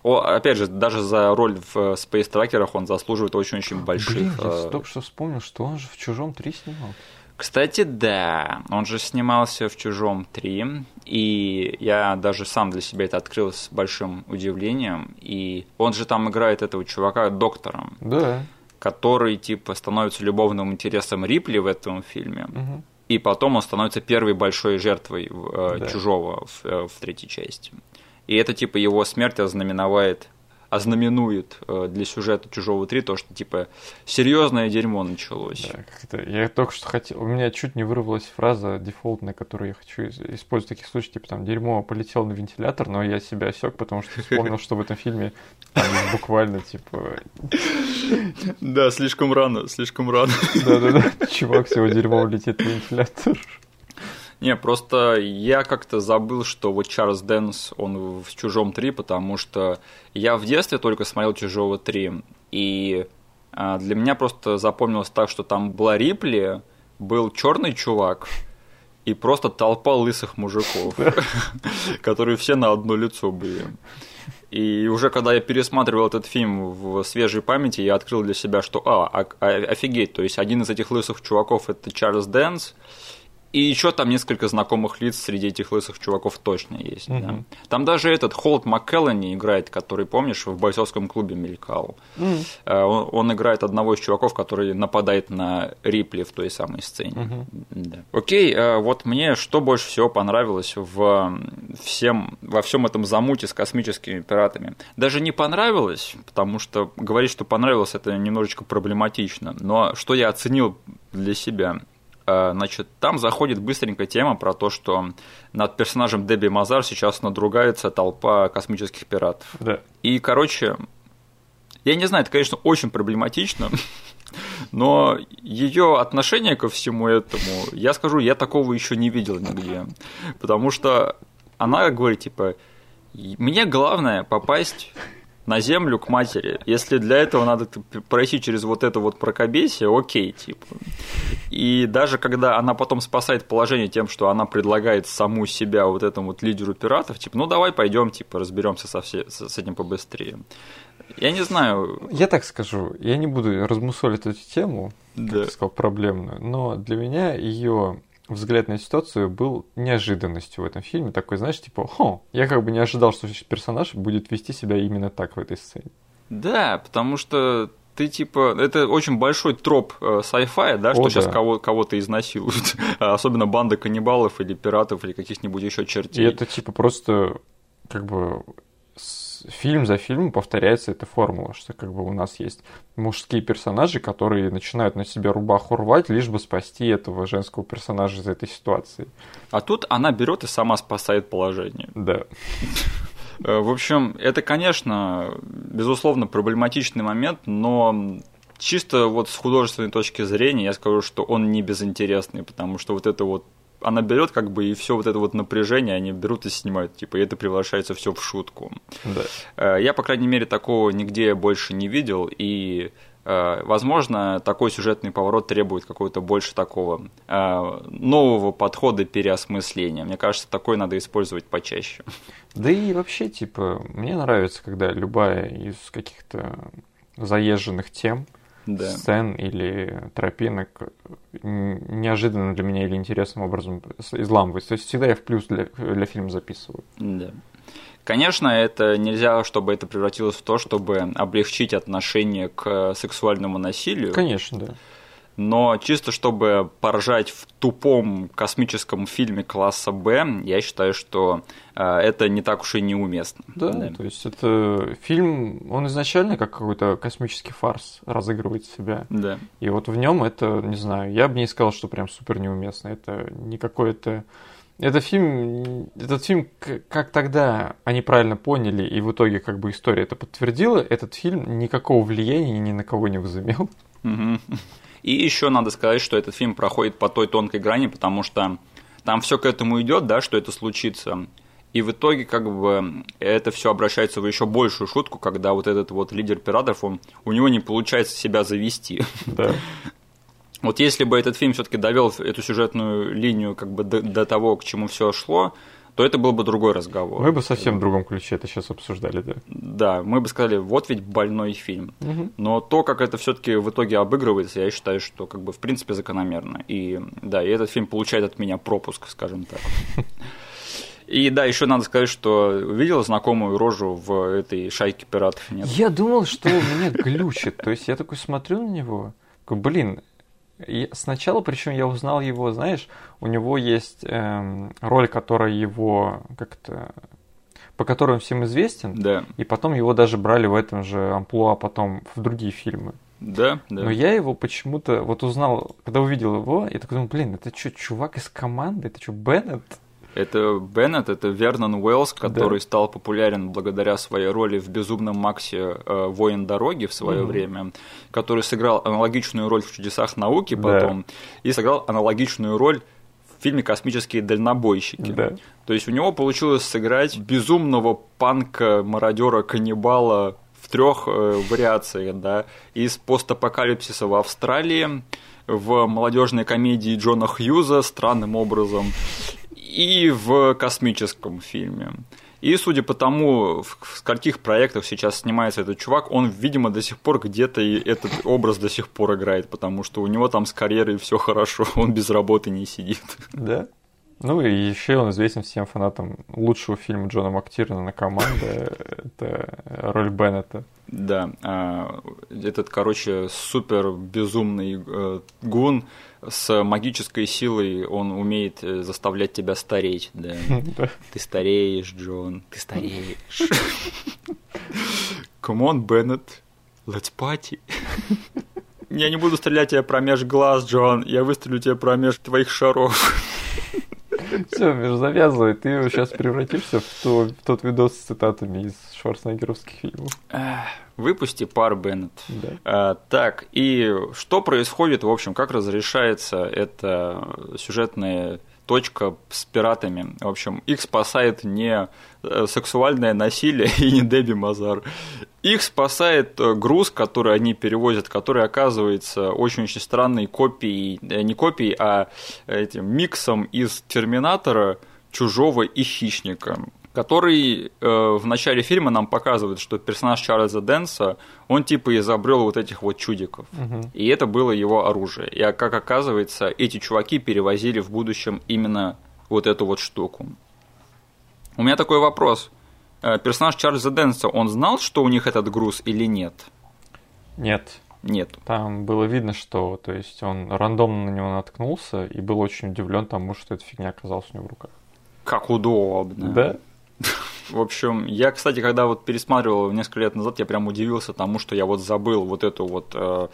О, опять же, даже за роль в Space Tracker'ах он заслуживает очень-очень больших... Блин, я э, только что вспомнил, что он же в «Чужом 3» снимал. Кстати, да, он же снимался в «Чужом 3», и я даже сам для себя это открыл с большим удивлением, и он же там играет этого чувака доктором, Да. который, типа, становится любовным интересом Рипли в этом фильме, Мгм. И потом он становится первой большой жертвой э, Да. чужого в, э, в третьей части. И это, типа, его смерть ознаменовает ознаменует э, для сюжета Чужого 3 то, что типа серьезное дерьмо началось. Да, как-то, я только что хотел, у меня чуть не вырвалась фраза дефолтная, которую я хочу использовать в таких случаях, типа там дерьмо полетело на вентилятор, но я себя осек, потому что вспомнил, что в этом фильме буквально типа... Да, слишком рано, слишком рано. Да-да-да, чувак, всего дерьмо летит на вентилятор. Не, просто я как-то забыл, что вот Чарльз Дэнс, он в «Чужом 3», потому что я в детстве только смотрел «Чужого 3», и а, для меня просто запомнилось так, что там была Рипли, был черный чувак, и просто толпа лысых мужиков, которые все на одно лицо были. И уже когда я пересматривал этот фильм в свежей памяти, я открыл для себя, что а, а, офигеть, то есть один из этих лысых чуваков это Чарльз Дэнс, и еще там несколько знакомых лиц среди этих лысых чуваков точно есть. Mm-hmm. Да. Там даже этот Холд МакКеллани играет, который, помнишь, в бойцовском клубе мелькал. Mm-hmm. Он, он играет одного из чуваков, который нападает на Рипли в той самой сцене. Mm-hmm. Да. Окей, э, вот мне что больше всего понравилось в всем, во всем этом замуте с космическими пиратами. Даже не понравилось, потому что говорить, что понравилось, это немножечко проблематично. Но что я оценил для себя – значит, там заходит быстренько тема про то, что над персонажем Дебби Мазар сейчас надругается толпа космических пиратов. Да. И, короче, я не знаю, это, конечно, очень проблематично, но ее отношение ко всему этому, я скажу, я такого еще не видел нигде. Потому что она говорит, типа, мне главное попасть на землю к матери. Если для этого надо пройти через вот это вот прокобесие, окей, типа. И даже когда она потом спасает положение тем, что она предлагает саму себя вот этому вот лидеру пиратов, типа, ну давай пойдем, типа, разберемся со все, с этим побыстрее. Я не знаю. Я так скажу, я не буду размусолить эту тему, да. как ты сказал, проблемную, но для меня ее взгляд на ситуацию был неожиданностью в этом фильме. Такой, знаешь, типа, хо, я как бы не ожидал, что персонаж будет вести себя именно так в этой сцене. Да, потому что ты типа, это очень большой троп э, sci-fi, да, О, что да. сейчас кого- кого-то изнасилуют, особенно банда каннибалов или пиратов или каких-нибудь еще чертей. И это типа просто как бы фильм за фильмом повторяется эта формула, что как бы у нас есть мужские персонажи, которые начинают на себя рубаху рвать, лишь бы спасти этого женского персонажа из этой ситуации. А тут она берет и сама спасает положение. Да. Э, в общем, это, конечно, безусловно, проблематичный момент, но чисто вот с художественной точки зрения я скажу, что он не безинтересный, потому что вот это вот она берет как бы и все вот это вот напряжение они берут и снимают, типа, и это превращается все в шутку. Да. Э, я, по крайней мере, такого нигде больше не видел, и э, Возможно, такой сюжетный поворот требует какого-то больше такого э, нового подхода переосмысления. Мне кажется, такой надо использовать почаще. Да и вообще, типа, мне нравится, когда любая из каких-то заезженных тем да. сцен или тропинок неожиданно для меня или интересным образом изламывается. То есть всегда я в плюс для, для фильма записываю. Да. Конечно, это нельзя, чтобы это превратилось в то, чтобы облегчить отношение к сексуальному насилию. Конечно, да но чисто чтобы поржать в тупом космическом фильме класса Б, я считаю, что э, это не так уж и неуместно. Да, да, то есть это фильм, он изначально как какой-то космический фарс разыгрывает себя. Да. И вот в нем это, не знаю, я бы не сказал, что прям супер неуместно. Это не какое-то... Это фильм, этот фильм, как тогда они правильно поняли, и в итоге как бы история это подтвердила, этот фильм никакого влияния ни на кого не возымел. Угу. И еще надо сказать, что этот фильм проходит по той тонкой грани, потому что там все к этому идет, да, что это случится. И в итоге, как бы, это все обращается в еще большую шутку, когда вот этот вот лидер пиратов, он, у него не получается себя завести. Да. Вот если бы этот фильм все-таки довел эту сюжетную линию как бы до, до того, к чему все шло, то это был бы другой разговор. Мы бы совсем в другом ключе это сейчас обсуждали, да. Да, мы бы сказали, вот ведь больной фильм. Угу. Но то, как это все-таки в итоге обыгрывается, я считаю, что как бы в принципе закономерно. И да, и этот фильм получает от меня пропуск, скажем так. И да, еще надо сказать, что видел знакомую рожу в этой шайке пиратов? Нет? Я думал, что у меня глючит. То есть я такой смотрю на него, блин, и сначала, причем я узнал его, знаешь, у него есть эм, роль, которая его как-то по которым всем известен. Да. И потом его даже брали в этом же амплуа потом в другие фильмы. Да, да. Но я его почему-то вот узнал, когда увидел его, я такой думал, блин, это что, чувак из команды? Это что, Беннет? Это Беннет, это Вернон Уэллс, который да. стал популярен благодаря своей роли в «Безумном Максе. Э, Воин дороги» в свое mm-hmm. время, который сыграл аналогичную роль в «Чудесах науки» потом, да. и сыграл аналогичную роль в фильме «Космические дальнобойщики». Да. То есть у него получилось сыграть безумного панка, мародера, каннибала в трех э, вариациях, да, из постапокалипсиса в Австралии, в молодежной комедии Джона Хьюза странным образом, и в космическом фильме. И судя по тому, в скольких проектах сейчас снимается этот чувак, он, видимо, до сих пор где-то и этот образ до сих пор играет, потому что у него там с карьерой все хорошо, он без работы не сидит. Да? Ну и еще он известен всем фанатам лучшего фильма Джона Мактирна на команде. Это роль Беннета. Да, а, этот, короче, супер безумный э, гун с магической силой, он умеет э, заставлять тебя стареть, да. Ты стареешь, Джон, ты стареешь. Come on, Беннет, let's party. Я не буду стрелять тебя промеж глаз, Джон, я выстрелю тебя промеж твоих шаров. Все, Миш, завязывай. Ты сейчас превратишься в, то, в тот видос с цитатами из шварценеггеровских фильмов. Выпусти пар Беннет. Да. А, так, и что происходит, в общем, как разрешается эта сюжетная точка с пиратами. В общем, их спасает не э, сексуальное насилие и не Деби Мазар. Их спасает э, груз, который они перевозят, который оказывается очень-очень странной копией, э, не копией, а этим миксом из Терминатора, Чужого и Хищника который э, в начале фильма нам показывает, что персонаж Чарльза Дэнса, он типа изобрел вот этих вот чудиков. Угу. И это было его оружие. И как оказывается, эти чуваки перевозили в будущем именно вот эту вот штуку. У меня такой вопрос. Э, персонаж Чарльза Дэнса, он знал, что у них этот груз или нет? Нет. Нет. Там было видно, что то есть он рандомно на него наткнулся и был очень удивлен тому, что эта фигня оказалась у него в руках. Как удобно. Да? В общем, я, кстати, когда вот пересматривал несколько лет назад, я прям удивился тому, что я вот забыл вот эту вот э,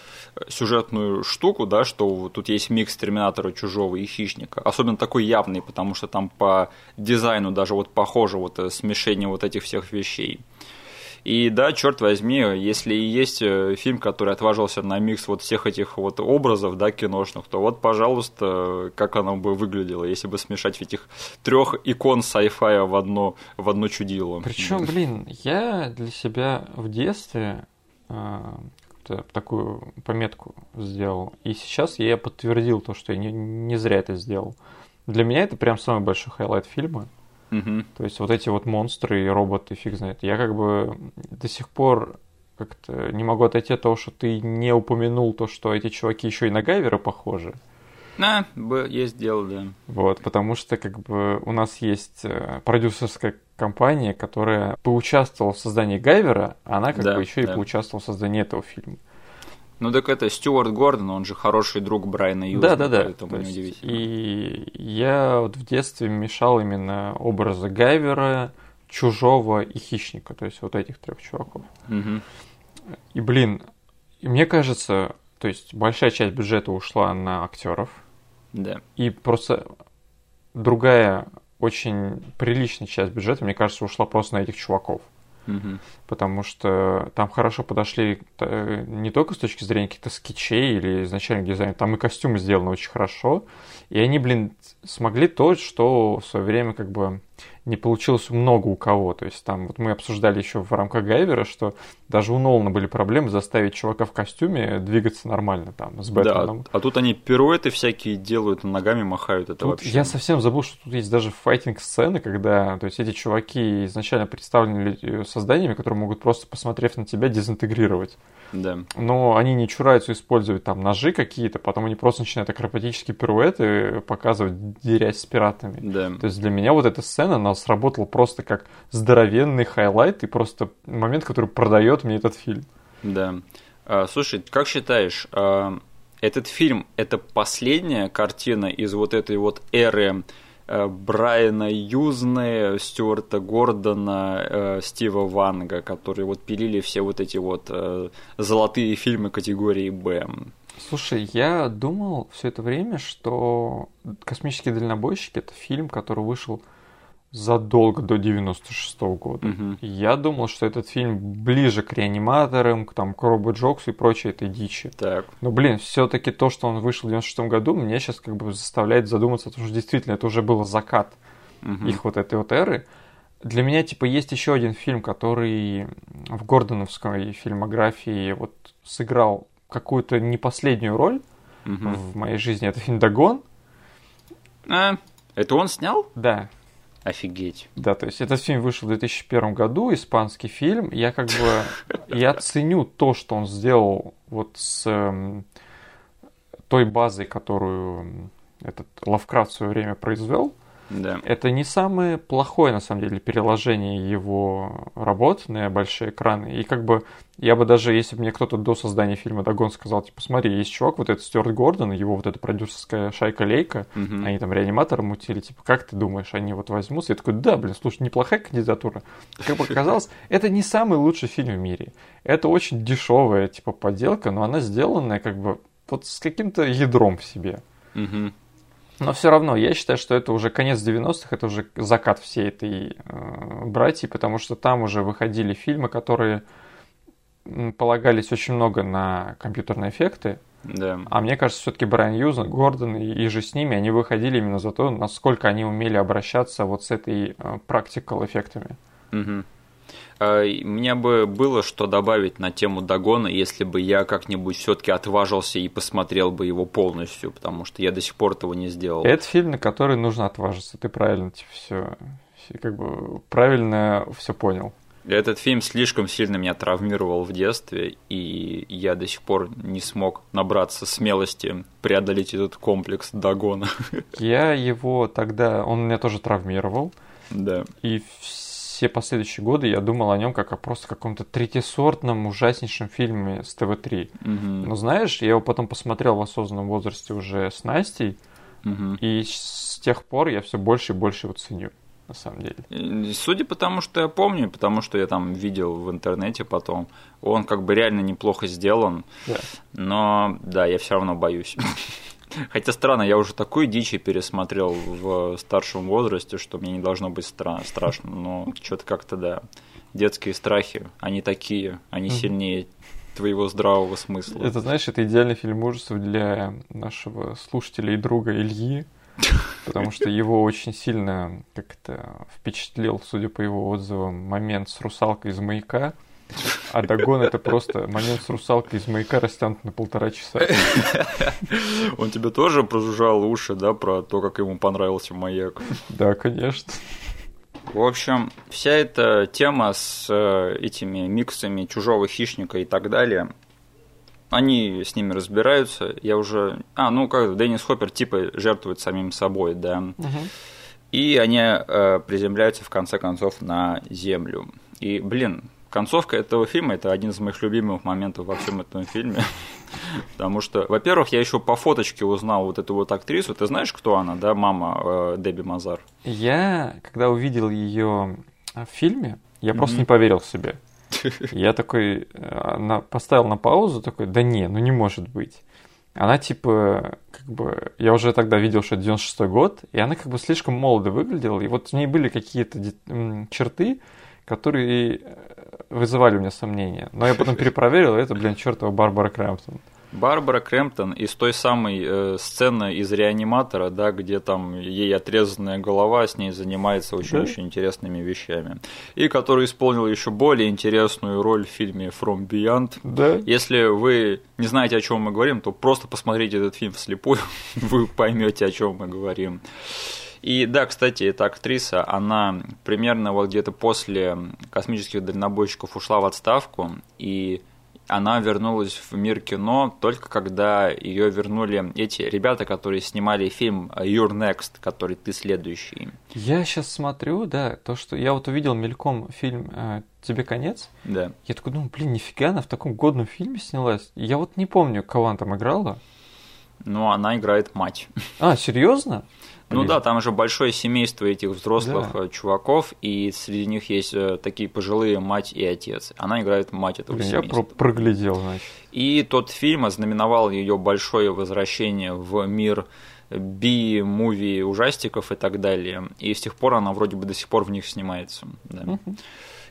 сюжетную штуку, да, что тут есть микс Терминатора Чужого и Хищника. Особенно такой явный, потому что там по дизайну даже вот похоже вот э, смешение вот этих всех вещей. И да, черт возьми, если и есть э, фильм, который отважился на микс вот всех этих вот образов, да, киношных, то вот, пожалуйста, как оно бы выглядело, если бы смешать этих трех икон sci-fi в одно, в одно чудило. Причем, блин, я для себя в детстве э, такую пометку сделал, и сейчас я подтвердил то, что я не, не зря это сделал. Для меня это прям самый большой highlight фильма. Угу. То есть вот эти вот монстры и роботы, фиг знает. Я как бы до сих пор как-то не могу отойти от того, что ты не упомянул то, что эти чуваки еще и на Гайвера похожи. А, есть дело, да. Вот, потому что как бы у нас есть э, продюсерская компания, которая поучаствовала в создании Гайвера, а она как да, бы еще да. и поучаствовала в создании этого фильма. Ну так это Стюарт Гордон, он же хороший друг Брайана Юза, да, да, да. поэтому есть, неудивительно. И я вот в детстве мешал именно образы Гайвера, Чужого и Хищника, то есть вот этих трех чуваков. Угу. И, блин, мне кажется, то есть большая часть бюджета ушла на актеров. Да. И просто другая очень приличная часть бюджета, мне кажется, ушла просто на этих чуваков. Угу. Потому что там хорошо подошли э, не только с точки зрения каких-то скетчей или изначальных дизайнов, там и костюмы сделаны очень хорошо. И они, блин, смогли то, что в свое время как бы не получилось много у кого. То есть там вот мы обсуждали еще в рамках Гайвера, что даже у Нолана были проблемы заставить чувака в костюме двигаться нормально там с Бэтменом. Да, а тут они пируэты всякие делают, ногами махают. Это тут вообще... Я совсем забыл, что тут есть даже fighting-сцены, когда то есть эти чуваки изначально представлены созданиями, которые могут просто, посмотрев на тебя, дезинтегрировать. Да. Но они не чураются использовать там ножи какие-то, потом они просто начинают акробатические пируэты показывать, дерясь с пиратами. Да. То есть для меня вот эта сцена, она сработала просто как здоровенный highlight и просто момент, который продает мне этот фильм. Да. А, слушай, как считаешь, а, этот фильм это последняя картина из вот этой вот эры Брайана Юзны, Стюарта Гордона, э, Стива Ванга, которые вот пилили все вот эти вот э, золотые фильмы категории Б. Слушай, я думал все это время, что «Космические дальнобойщики» — это фильм, который вышел задолго до 96 -го года. Мгм. Я думал, что этот фильм ближе к реаниматорам, к, там, к Робо Джоксу и прочей этой дичи. Так. Но, блин, все-таки то, что он вышел в 96 году, меня сейчас как бы заставляет задуматься, потому что действительно это уже был закат Мгм. их вот этой вот эры. Для меня, типа, есть еще один фильм, который в Гордоновской фильмографии вот сыграл какую-то не последнюю роль Мгм. в моей жизни. Это фильм «Дагон». А, это он снял? Да, Офигеть. Да, то есть этот фильм вышел в 2001 году, испанский фильм. Я как бы, я ценю то, что он сделал вот с эм, той базой, которую этот Лавкрафт в свое время произвел. Да. Это не самое плохое, на самом деле, переложение его работ на большие экраны. И как бы я бы даже, если бы мне кто-то до создания фильма «Дагон» сказал, типа, смотри, есть чувак, вот этот Стюарт Гордон, его вот эта продюсерская шайка-лейка, Мгм. они там реаниматоры мутили, типа, как ты думаешь, они вот возьмутся? Я такой, да, блин, слушай, неплохая кандидатура. Как бы оказалось, это не самый лучший фильм в мире. Это очень дешевая, типа, подделка, но она сделанная, как бы, вот с каким-то ядром в себе. Мгм. Но все равно, я считаю, что это уже конец 90-х, это уже закат всей этой э, братьи, потому что там уже выходили фильмы, которые полагались очень много на компьютерные эффекты, Да. а мне кажется, все-таки Брайан Юзен, Гордон и, и же с ними, они выходили именно за то, насколько они умели обращаться вот с этой э, практикал эффектами. Мгм. И Мне бы было что добавить на тему Дагона, если бы я как-нибудь все-таки отважился и посмотрел бы его полностью, потому что я до сих пор этого не сделал. Это фильм, на который нужно отважиться. Ты правильно типа, все, как бы правильно все понял. Этот фильм слишком сильно меня травмировал в детстве, и я до сих пор не смог набраться смелости преодолеть этот комплекс Дагона. Я его тогда, он меня тоже травмировал. Да. И все последующие годы я думал о нем как о просто каком-то третьесортном, ужаснейшем фильме с ТВ-3. Мгм. Но знаешь, я его потом посмотрел в осознанном возрасте уже с Настей, Мгм. и с тех пор я все больше и больше его ценю, на самом деле. И Судя по тому, что я помню, потому что я там видел в интернете потом, он как бы реально неплохо сделан, Да. но да, я все равно боюсь. Хотя странно, я уже такую дичь пересмотрел в старшем возрасте, что мне не должно быть стра- страшно, но что-то как-то да. Детские страхи, они такие, они сильнее твоего здравого смысла. Это, знаешь, это идеальный фильм ужасов для нашего слушателя и друга Ильи, потому что его очень сильно как-то впечатлил, судя по его отзывам, момент с русалкой из маяка. А Дагон это просто момент с русалкой из маяка растянут на полтора часа. Он тебе тоже прожужжал уши, да, про то, как ему понравился маяк. Да, конечно. В общем, вся эта тема с э, этими миксами чужого хищника и так далее, они с ними разбираются. Я уже... А, ну как, Деннис Хоппер типа жертвует самим собой, да. И они э, приземляются в конце концов на Землю. И, блин, концовка этого фильма это один из моих любимых моментов во всем этом фильме. Потому что, во-первых, я еще по фоточке узнал вот эту вот актрису. Ты знаешь, кто она, да, мама э, Дебби Мазар? Я, когда увидел ее в фильме, я просто Мгм. не поверил себе. Я такой, э, на, поставил на паузу, такой, да не, ну не может быть. Она типа, как бы, я уже тогда видел, что это 96 год, и она как бы слишком молодо выглядела, и вот в ней были какие-то черты, которые э, вызывали у меня сомнения. Но я потом перепроверил, и это, блин, чертова Барбара Крэмптон. Барбара Крэмптон из той самой э, сцены из реаниматора, да, где там ей отрезанная голова, с ней занимается очень-очень интересными вещами. И который исполнил еще более интересную роль в фильме From Beyond. Да? Если вы не знаете, о чем мы говорим, то просто посмотрите этот фильм вслепую, вы поймете, о чем мы говорим. И да, кстати, эта актриса, она примерно вот где-то после космических дальнобойщиков ушла в отставку, и она вернулась в мир кино только когда ее вернули эти ребята, которые снимали фильм You're Next, который ты следующий. Я сейчас смотрю, да, то, что я вот увидел мельком фильм э, «Тебе конец», Да. Я такой думаю, блин, нифига она в таком годном фильме снялась. Я вот не помню, кого она там играла. Ну, она играет мать. А, серьезно? Ну да, там же большое семейство этих взрослых Да. э, чуваков, и среди них есть э, такие пожилые мать и отец. Она играет мать этого Блин, я семейства. про- проглядел, значит. И тот фильм ознаменовал ее большое возвращение в мир би-муви ужастиков и так далее. И с тех пор она вроде бы до сих пор в них снимается. да.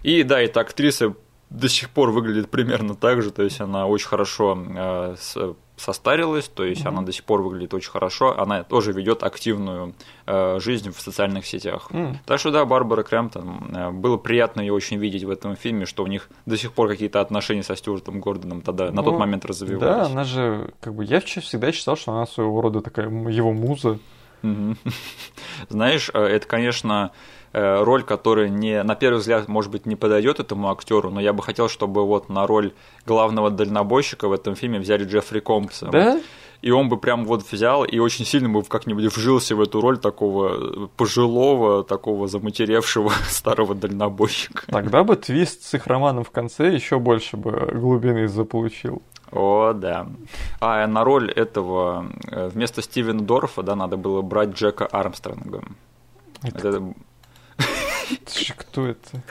И да, эта актриса до сих пор выглядит примерно так же, то есть она очень хорошо э, с- состарилась, то есть она до сих пор выглядит очень хорошо, она тоже ведет активную э, жизнь в социальных сетях. М. Так что да, Барбара Крэмптон, э, было приятно ее очень видеть в этом фильме, что у них до сих пор какие-то отношения со Стюартом Гордоном тогда на тот Ну, момент Да, развивались. она же, как бы, я всегда считал, что она своего рода такая его муза. Знаешь, э, это, конечно, э, роль, которая не, на первый взгляд, может быть, не подойдет этому актеру, но я бы хотел, чтобы вот на роль главного дальнобойщика в этом фильме взяли Джеффри Компса. Да? И он бы прям вот взял и очень сильно бы как-нибудь вжился в эту роль такого пожилого, такого заматеревшего старого дальнобойщика. Тогда бы твист с их романом в конце еще больше бы глубины заполучил. О, да. А на роль этого э, вместо Стивена Дорфа, да, надо было брать Джека Армстронга. Это, Слушай, Кто это?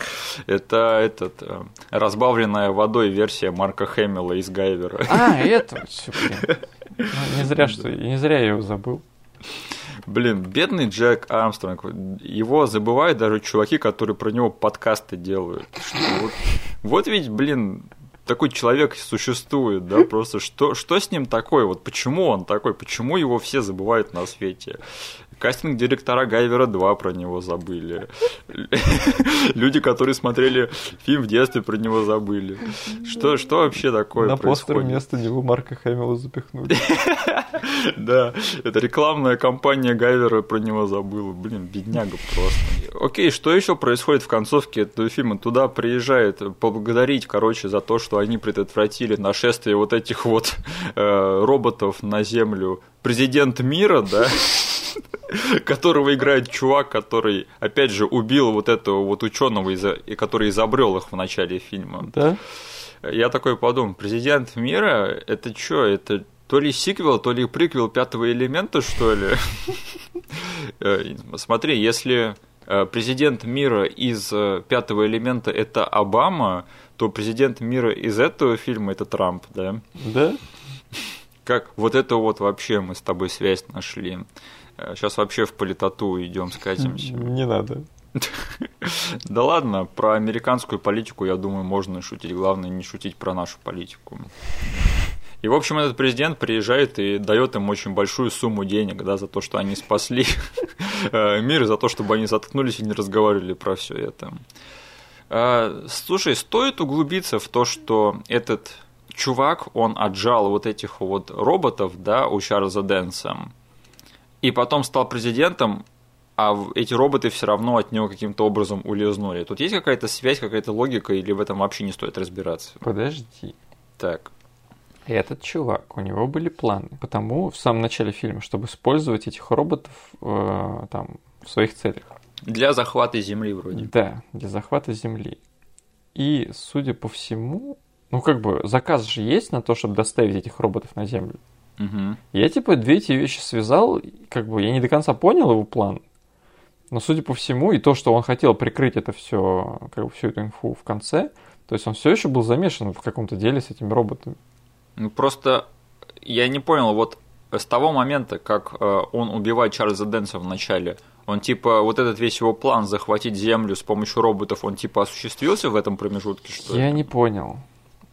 это этот, э, разбавленная водой версия Марка Хэмилла из Гайвера. А, это. Ну, не зря, что не зря я его забыл. Блин, бедный Джек Армстронг. Его забывают даже чуваки, которые про него подкасты делают. Вот, вот ведь, блин, такой человек существует, да, просто что, что с ним такое, вот почему он такой, почему его все забывают на свете. Кастинг-директора Гайвера 2 про него забыли. Люди, которые смотрели фильм в детстве, про него забыли. Что, что вообще такое На постер вместо него Марка Хэмилла запихнули. Да, это рекламная кампания Гайвера про него забыла. Блин, бедняга просто. Окей, что еще происходит в концовке этого фильма? Туда приезжает поблагодарить, короче, за то, что они предотвратили нашествие вот этих вот э, роботов на Землю. Президент мира, да? которого играет чувак, который, опять же, убил вот этого вот ученого, который изобрел их в начале фильма. Да? Я такой подумал, президент мира, это что, это то ли сиквел, то ли приквел пятого элемента, что ли? Э, Смотри, если э, президент мира из э, пятого элемента это Обама, то президент мира из этого фильма это Трамп, да? Да? Как вот это вот вообще мы с тобой связь нашли. Сейчас вообще в политоту идем, скатимся. Не надо. Да ладно, про американскую политику, я думаю, можно шутить. Главное, не шутить про нашу политику. И, в общем, этот президент приезжает и дает им очень большую сумму денег, да, за то, что они спасли э, мир, за то, чтобы они заткнулись и не разговаривали про все это. Э, Слушай, стоит углубиться в то, что этот чувак, он отжал вот этих вот роботов, да, у Чарльза Дэнса, и потом стал президентом, а эти роботы все равно от него каким-то образом улизнули. Тут есть какая-то связь, какая-то логика, или в этом вообще не стоит разбираться? Подожди. Так. Этот чувак, у него были планы. Потому в самом начале фильма, чтобы использовать этих роботов э, там в своих целях. Для захвата Земли вроде. Да, для захвата Земли. И, судя по всему, ну как бы заказ же есть на то, чтобы доставить этих роботов на Землю. Мгм. Я типа две эти вещи связал, как бы я не до конца понял его план, но судя по всему и то, что он хотел прикрыть это все, как бы всю эту инфу в конце, то есть он все еще был замешан в каком-то деле с этими роботами. Ну, просто я не понял, вот с того момента, как э, он убивает Чарльза Дэнса в начале, он типа, вот этот весь его план захватить Землю с помощью роботов, он типа осуществился в этом промежутке, что Я ли? не понял.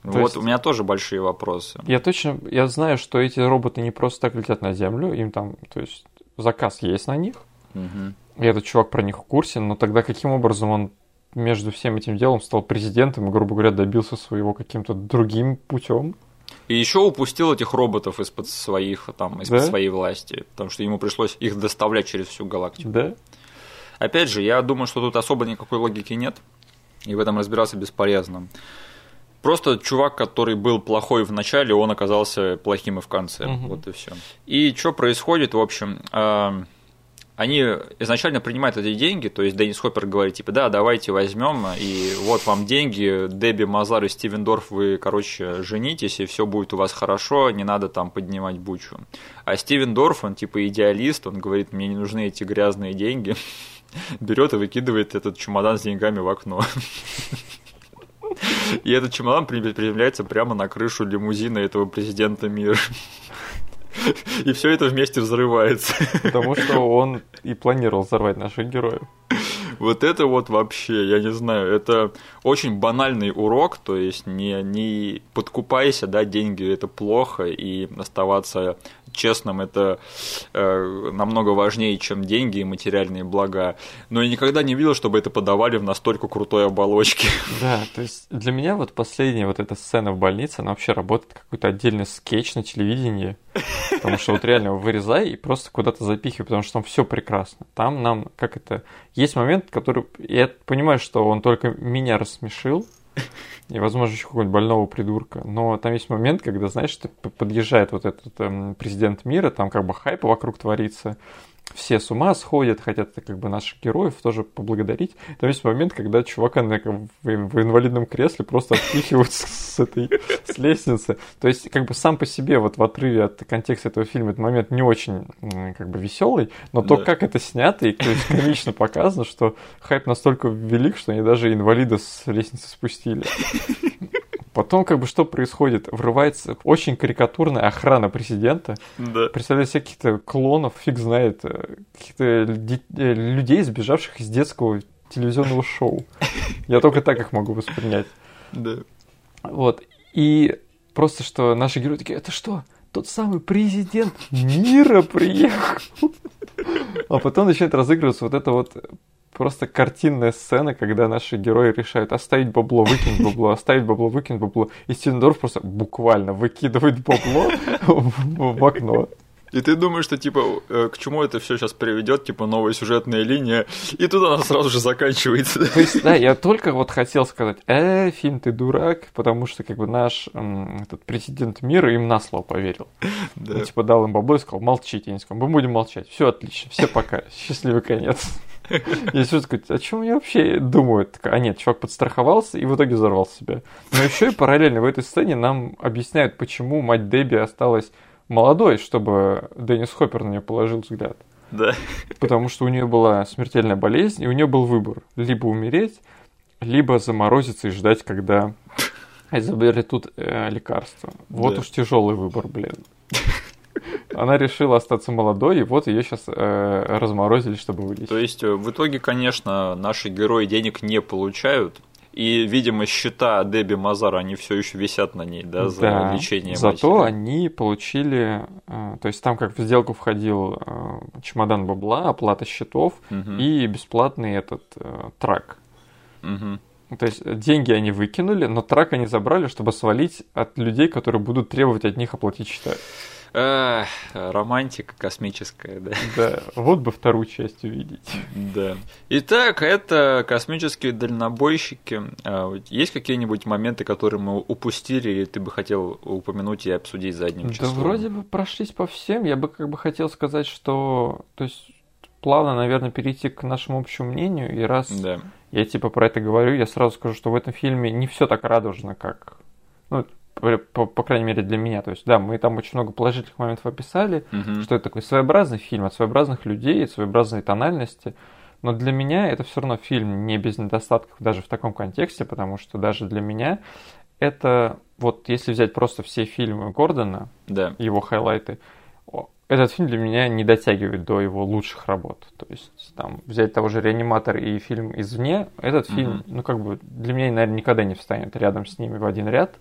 Вот то есть- у меня тоже большие вопросы. Я точно, я знаю, что эти роботы не просто так летят на Землю, им там, то есть заказ есть на них, Мгм. и этот чувак про них в курсе, но тогда каким образом он между всем этим делом стал президентом и, грубо говоря, добился своего каким-то другим путем? И еще упустил этих роботов из-под своих, там, из-под Да? своей власти, потому что ему пришлось их доставлять через всю галактику. Да? Опять же, я думаю, что тут особо никакой логики нет, и в этом разбираться бесполезно. Просто чувак, который был плохой в начале, он оказался плохим и в конце. Мгм. Вот и все. И что происходит, в общем, а, они изначально принимают эти деньги, то есть Деннис Хоппер говорит, типа, да, давайте возьмем, и вот вам деньги, Дебби Мазар и Стивен Дорф, вы, короче, женитесь, и все будет у вас хорошо, не надо там поднимать бучу. А Стивен Дорф, он типа идеалист, он говорит, мне не нужны эти грязные деньги, берет и выкидывает этот чемодан с деньгами в окно. И этот чемодан приземляется прямо на крышу лимузина этого президента мира. И все это вместе взрывается. Потому что он и планировал взорвать наших героев. Вот это вот вообще, я не знаю, это очень банальный урок, то есть не, не подкупайся, да, деньги это плохо, и оставаться честным это э, намного важнее, чем деньги и материальные блага. Но я никогда не видел, чтобы это подавали в настолько крутой оболочке. Да, то есть для меня вот последняя вот эта сцена в больнице, она вообще работает как какой-то отдельный скетч на телевидении. Потому что вот реально вырезай и просто куда-то запихивай, потому что там все прекрасно. Там нам, как это, есть момент, который, я понимаю, что он только меня рассмешил, и, возможно, еще какого-нибудь больного придурка. Но там есть момент, когда, знаешь, ты подъезжает вот этот эм, президент мира, там как бы хайп вокруг творится, все с ума сходят, хотят как бы наших героев тоже поблагодарить. Там есть момент, когда чувака на, в, в инвалидном кресле просто отпихивают с, с этой с лестницы. То есть как бы сам по себе вот в отрыве от контекста этого фильма этот момент не очень как бы веселый, но то, как это снято и то есть, комично показано, что хайп настолько велик, что они даже инвалида с лестницы спустили. Потом, как бы, что происходит? Врывается очень карикатурная охрана президента. Да. Представляете себе каких-то клонов, фиг знает, э, каких-то э, людей, сбежавших из детского телевизионного шоу. Я только так их могу воспринять. Да. Вот. И просто, что наши герои такие, это что? Тот самый президент мира приехал. А потом начинает разыгрываться вот это вот просто картинная сцена, когда наши герои решают оставить бабло, выкинуть бабло, оставить бабло, выкинуть бабло. И Стивендорф просто буквально выкидывает бабло в окно. И ты думаешь, что типа э, к чему это все сейчас приведет, типа новая сюжетная линия, и тут она сразу же заканчивается. То есть, да, я только вот хотел сказать, э, фильм, ты дурак, потому что как бы наш этот президент мира им на слово поверил. Да. Он, типа дал им бабло и сказал, молчите, они сказали, мы будем молчать, все отлично, все пока, счастливый конец. Я все такой, о чем я вообще думаю? А нет, чувак подстраховался и в итоге взорвал себя. Но еще и параллельно в этой сцене нам объясняют, почему мать Дебби осталась молодой, чтобы Деннис Хоппер на нее положил взгляд. Да. Потому что у нее была смертельная болезнь, и у нее был выбор. Либо умереть, либо заморозиться и ждать, когда изобретут э, лекарство. Вот да. уж тяжелый выбор, блин. Она решила остаться молодой, и вот ее сейчас э, разморозили, чтобы вылечить. То есть, э, в итоге, конечно, наши герои денег не получают, и, видимо, счета Дебби Мазар, они все еще висят на ней, да, за да, лечение Зато матери. они получили, э, то есть там как в сделку входил э, чемодан бабла, оплата счетов угу. и бесплатный этот э, трак. Угу. То есть деньги они выкинули, но трак они забрали, чтобы свалить от людей, которые будут требовать от них оплатить счета. Эх, романтика космическая, да. Да, вот бы вторую часть увидеть. Да. Итак, это космические дальнобойщики. А, есть какие-нибудь моменты, которые мы упустили, или ты бы хотел упомянуть и обсудить задним числом? Да вроде бы прошлись по всем. Я бы как бы хотел сказать, что... То есть плавно, наверное, перейти к нашему общему мнению. И раз да. я типа про это говорю, я сразу скажу, что в этом фильме не все так радужно, как ну, по, по крайней мере для меня. То есть, да, мы там очень много положительных моментов описали, угу. что это такой своеобразный фильм от своеобразных людей, от своеобразной тональности. Но для меня это все равно фильм не без недостатков даже в таком контексте, потому что даже для меня это вот если взять просто все фильмы Гордона, да. его хайлайты, этот фильм для меня не дотягивает до его лучших работ. То есть там взять того же реаниматор и фильм извне, этот фильм, ну как бы для меня, наверное, никогда не встанет рядом с ними в один ряд.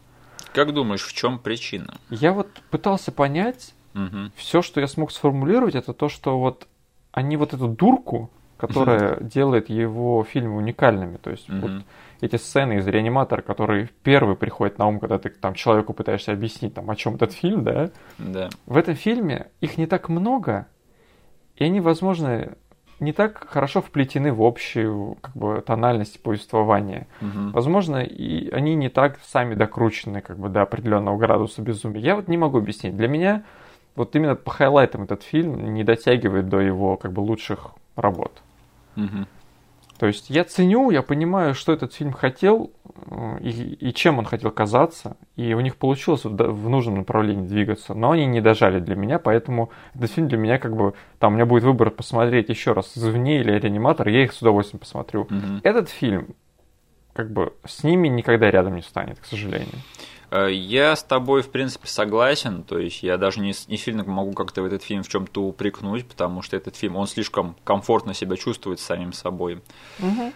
Как думаешь, в чем причина? Я вот пытался понять, угу. все, что я смог сформулировать, это то, что вот они вот эту дурку, которая делает его фильмы уникальными, то есть вот эти сцены из реаниматора, которые первый приходят на ум, когда ты там человеку пытаешься объяснить, там, о чем этот фильм, да? Да. В этом фильме их не так много, и они, возможно, не так хорошо вплетены в общую как бы, тональность повествования. Угу. Возможно, и они не так сами докручены как бы, до определенного градуса безумия. Я вот не могу объяснить. Для меня вот именно по хайлайтам этот фильм не дотягивает до его как бы лучших работ. Мгм. То есть я ценю, я понимаю, что этот фильм хотел э, и, и чем он хотел казаться, и у них получилось в, нужном направлении двигаться, но они не дожали для меня, поэтому этот фильм для меня как бы, там у меня будет выбор посмотреть еще раз «Извне» или «Реаниматор», я их с удовольствием посмотрю. Мгм. Этот фильм как бы с ними никогда рядом не станет, к сожалению. Э, Я с тобой, в принципе, согласен. То есть я даже не, не сильно могу как-то в этот фильм в чем-то упрекнуть, потому что этот фильм, он слишком комфортно себя чувствует с самим собой.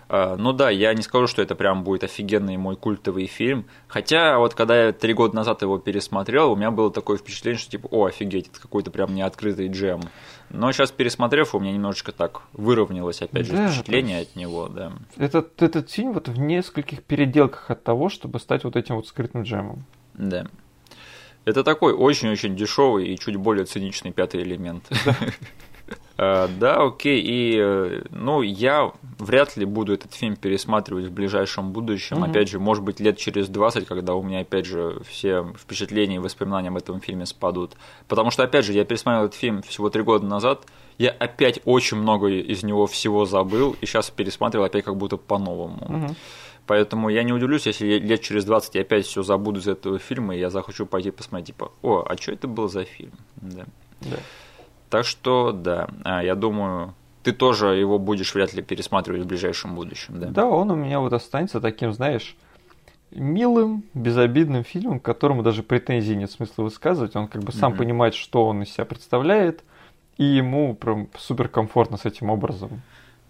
Э, Ну да, я не скажу, что это прям будет офигенный мой культовый фильм. Хотя вот когда я три года назад его пересмотрел, у меня было такое впечатление, что типа, о, офигеть, это какой-то прям неоткрытый джем. Но сейчас пересмотрев, у меня немножечко так выровнялось, опять же, Да, впечатление от него, да. Этот, этот фильм вот в нескольких переделках от того, чтобы стать вот этим вот скрытым джемом. Да. Это такой очень-очень дешевый и чуть более циничный пятый элемент. Э, Да, окей. И, э, ну, я вряд ли буду этот фильм пересматривать в ближайшем будущем. Мгм. Опять же, может быть, лет через 20, когда у меня, опять же, все впечатления и воспоминания об этом фильме спадут. Потому что, опять же, я пересмотрел этот фильм всего три года назад. Я опять очень много из него всего забыл, и сейчас пересматривал опять как будто по-новому. Мгм. Поэтому я не удивлюсь, если лет через 20 я опять все забуду из этого фильма, и я захочу пойти посмотреть, типа, о, а что это был за фильм? Да. Да. Так что, да, а, я думаю, ты тоже его будешь вряд ли пересматривать в ближайшем будущем, да? Да, он у меня вот останется таким, знаешь, милым, безобидным фильмом, к которому даже претензий нет смысла высказывать. Он как бы сам Мгм. понимает, что он из себя представляет, и ему прям супер комфортно с этим образом.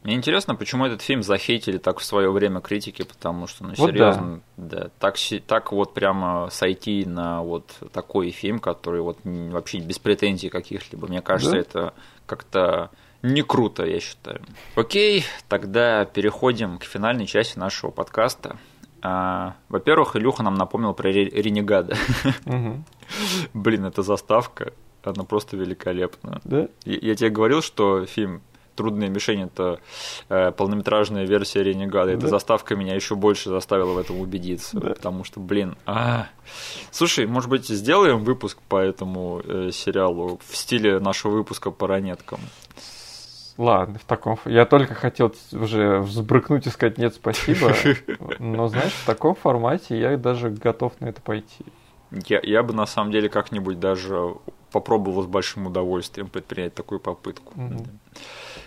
Мне интересно, почему этот фильм захейтили так в свое время критики, потому что, ну, Вот серьезно, да. так, так вот прямо сойти на вот такой фильм, который вот вообще без претензий каких-либо, мне кажется, Да. это как-то не круто, я считаю. Окей, тогда переходим к финальной части нашего подкаста. А, во-первых, Илюха нам напомнил про Ре- Ренегада. Блин, эта заставка, она просто великолепна. Да? Я, я тебе говорил, что фильм «Трудная мишень» — это э, полнометражная версия «Ренегада». Эта Да. заставка меня еще больше заставила в этом убедиться. Да. Потому что, блин... а. Слушай, может быть, сделаем выпуск по этому э, сериалу в стиле нашего выпуска по ранеткам? Ладно, в таком... Я только хотел уже взбрыкнуть и сказать нет, спасибо. Но, знаешь, в таком формате я даже готов на это пойти. Я, я бы, на самом деле, как-нибудь даже попробовал с большим удовольствием предпринять такую попытку. Да.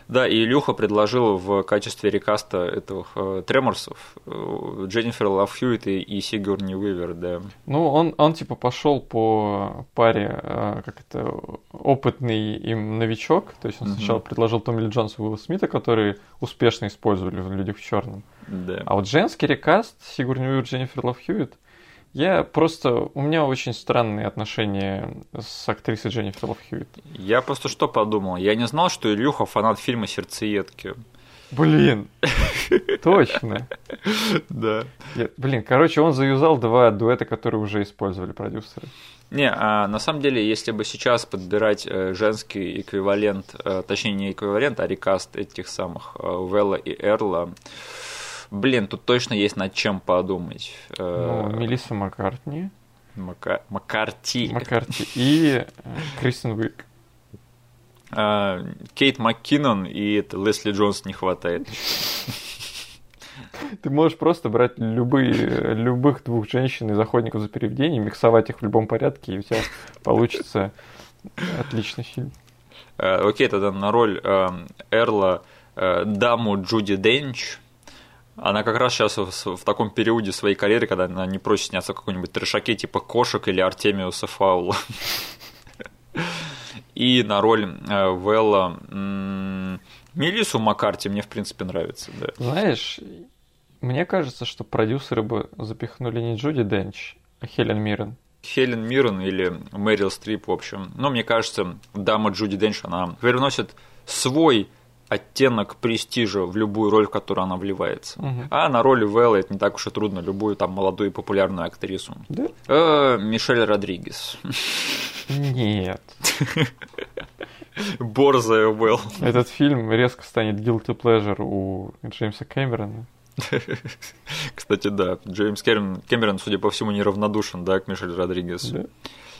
Да, и Илюха предложил в качестве рекаста этих э, Треморсов э, Дженнифер Лав Хьюитт и, и Сигурни Уивер, да. Ну, он, он типа пошел по паре, э, как это, опытный им новичок. То есть он Мгм. сначала предложил Томми и Уилла Смита, которые успешно использовали в «Людях в черном. да. А вот женский рекаст Сигурни Уивер, Дженнифер Лав Хьюитт, я просто... У меня очень странные отношения с актрисой Дженнифер Лав Хьюитт. Я просто что подумал? Я не знал, что Илюха фанат фильма «Сердцеедки». Блин, точно. Да. Я- блин, короче, он заюзал два дуэта, которые уже использовали продюсеры. Не, а на самом деле, если бы сейчас подбирать э, женский эквивалент, э, точнее не эквивалент, а рекаст этих самых э, Велла и Эрла, блин, тут точно есть над чем подумать. Э, Ну, Мелисса Маккартни, Мака- Маккарти. Маккарти и э, Кристен Уик. А, Кейт МакКиннон и Лесли Джонс не хватает. Ты можешь просто брать любые, любых двух женщин из охотников за переведением, миксовать их в любом порядке, и у тебя получится отличный фильм. Э, Окей, тогда на роль э, Эрла э, даму Джуди Денч. Она как раз сейчас в, в таком периоде своей карьеры, когда она не просит сняться в какой-нибудь трешаке типа кошек или Артемиуса Фаула. И на роль э, Велла м, Мелиссу Маккарти мне, в принципе, нравится. Да. Знаешь, мне кажется, что продюсеры бы запихнули не Джуди Денч, а Хелен Миррен. Хелен Миррен или Мэрил Стрип, в общем. Но мне кажется, дама Джуди Денч, она привносит свой оттенок престижа в любую роль, в которую она вливается. Мгм. А на роли Вэлла это не так уж и трудно, любую там молодую и популярную актрису. Да? Э, Мишель Родригес. Нет. Борзая Вэлл. Этот фильм резко станет guilty pleasure у Джеймса Кэмерона. Кстати, да, Джеймс Кэмерон, Кэмерон, судя по всему, неравнодушен, да, к Мишель Родригес. Да.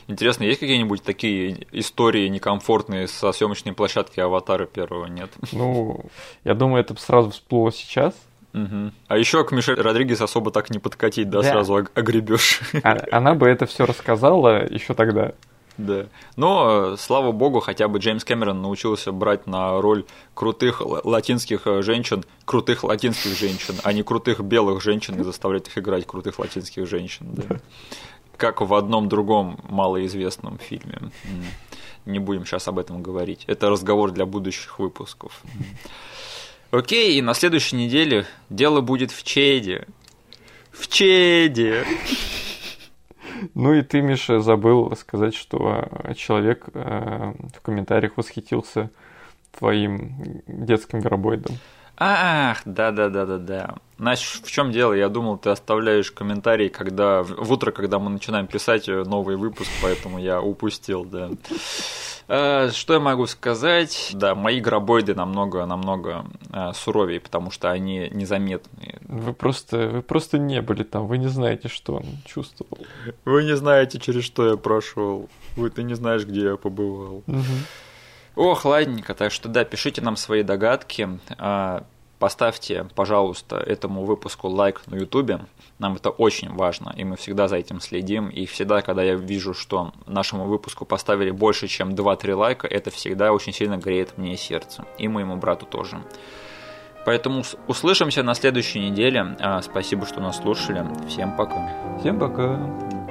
Интересно, есть какие-нибудь такие истории некомфортные со съемочной площадки Аватара первого? Нет? Ну, я думаю, это сразу всплыло сейчас. Угу. А еще к Мишель Родригес особо так не подкатить, да, Да. сразу огребешь. А- Она бы это все рассказала еще тогда. Да. Но, э, слава богу, хотя бы Джеймс Кэмерон научился брать на роль крутых латинских э, женщин, крутых латинских женщин, а не крутых белых женщин и заставлять их играть крутых латинских женщин. Да. Как в одном другом малоизвестном фильме. Не будем сейчас об этом говорить. Это разговор для будущих выпусков. Окей, и на следующей неделе дело будет в Чеде. В Чеде! Ну и ты, Миша, забыл сказать, что э, человек э, в комментариях восхитился твоим детским гробоидом. Ах, да-да-да-да-да. Знаешь, в чем дело? Я думал, ты оставляешь комментарий, когда в утро, когда мы начинаем писать э, новый выпуск, поэтому я упустил, да. Э, Что я могу сказать? Да, мои гробоиды намного, намного э, суровее, потому что они незаметные. Вы просто, вы просто не были там, вы не знаете, что он чувствовал. Вы не знаете, через что я прошел. Вы ты не знаешь, где я побывал. Ох, ладненько, так что да, пишите нам свои догадки. А, Поставьте, пожалуйста, этому выпуску лайк на Ютубе. Нам это очень важно, и мы всегда за этим следим. И всегда, когда я вижу, что нашему выпуску поставили больше, чем 2-3 лайка, это всегда очень сильно греет мне сердце. И моему брату тоже. Поэтому услышимся на следующей неделе. А, Спасибо, что нас слушали. Всем пока. Всем пока.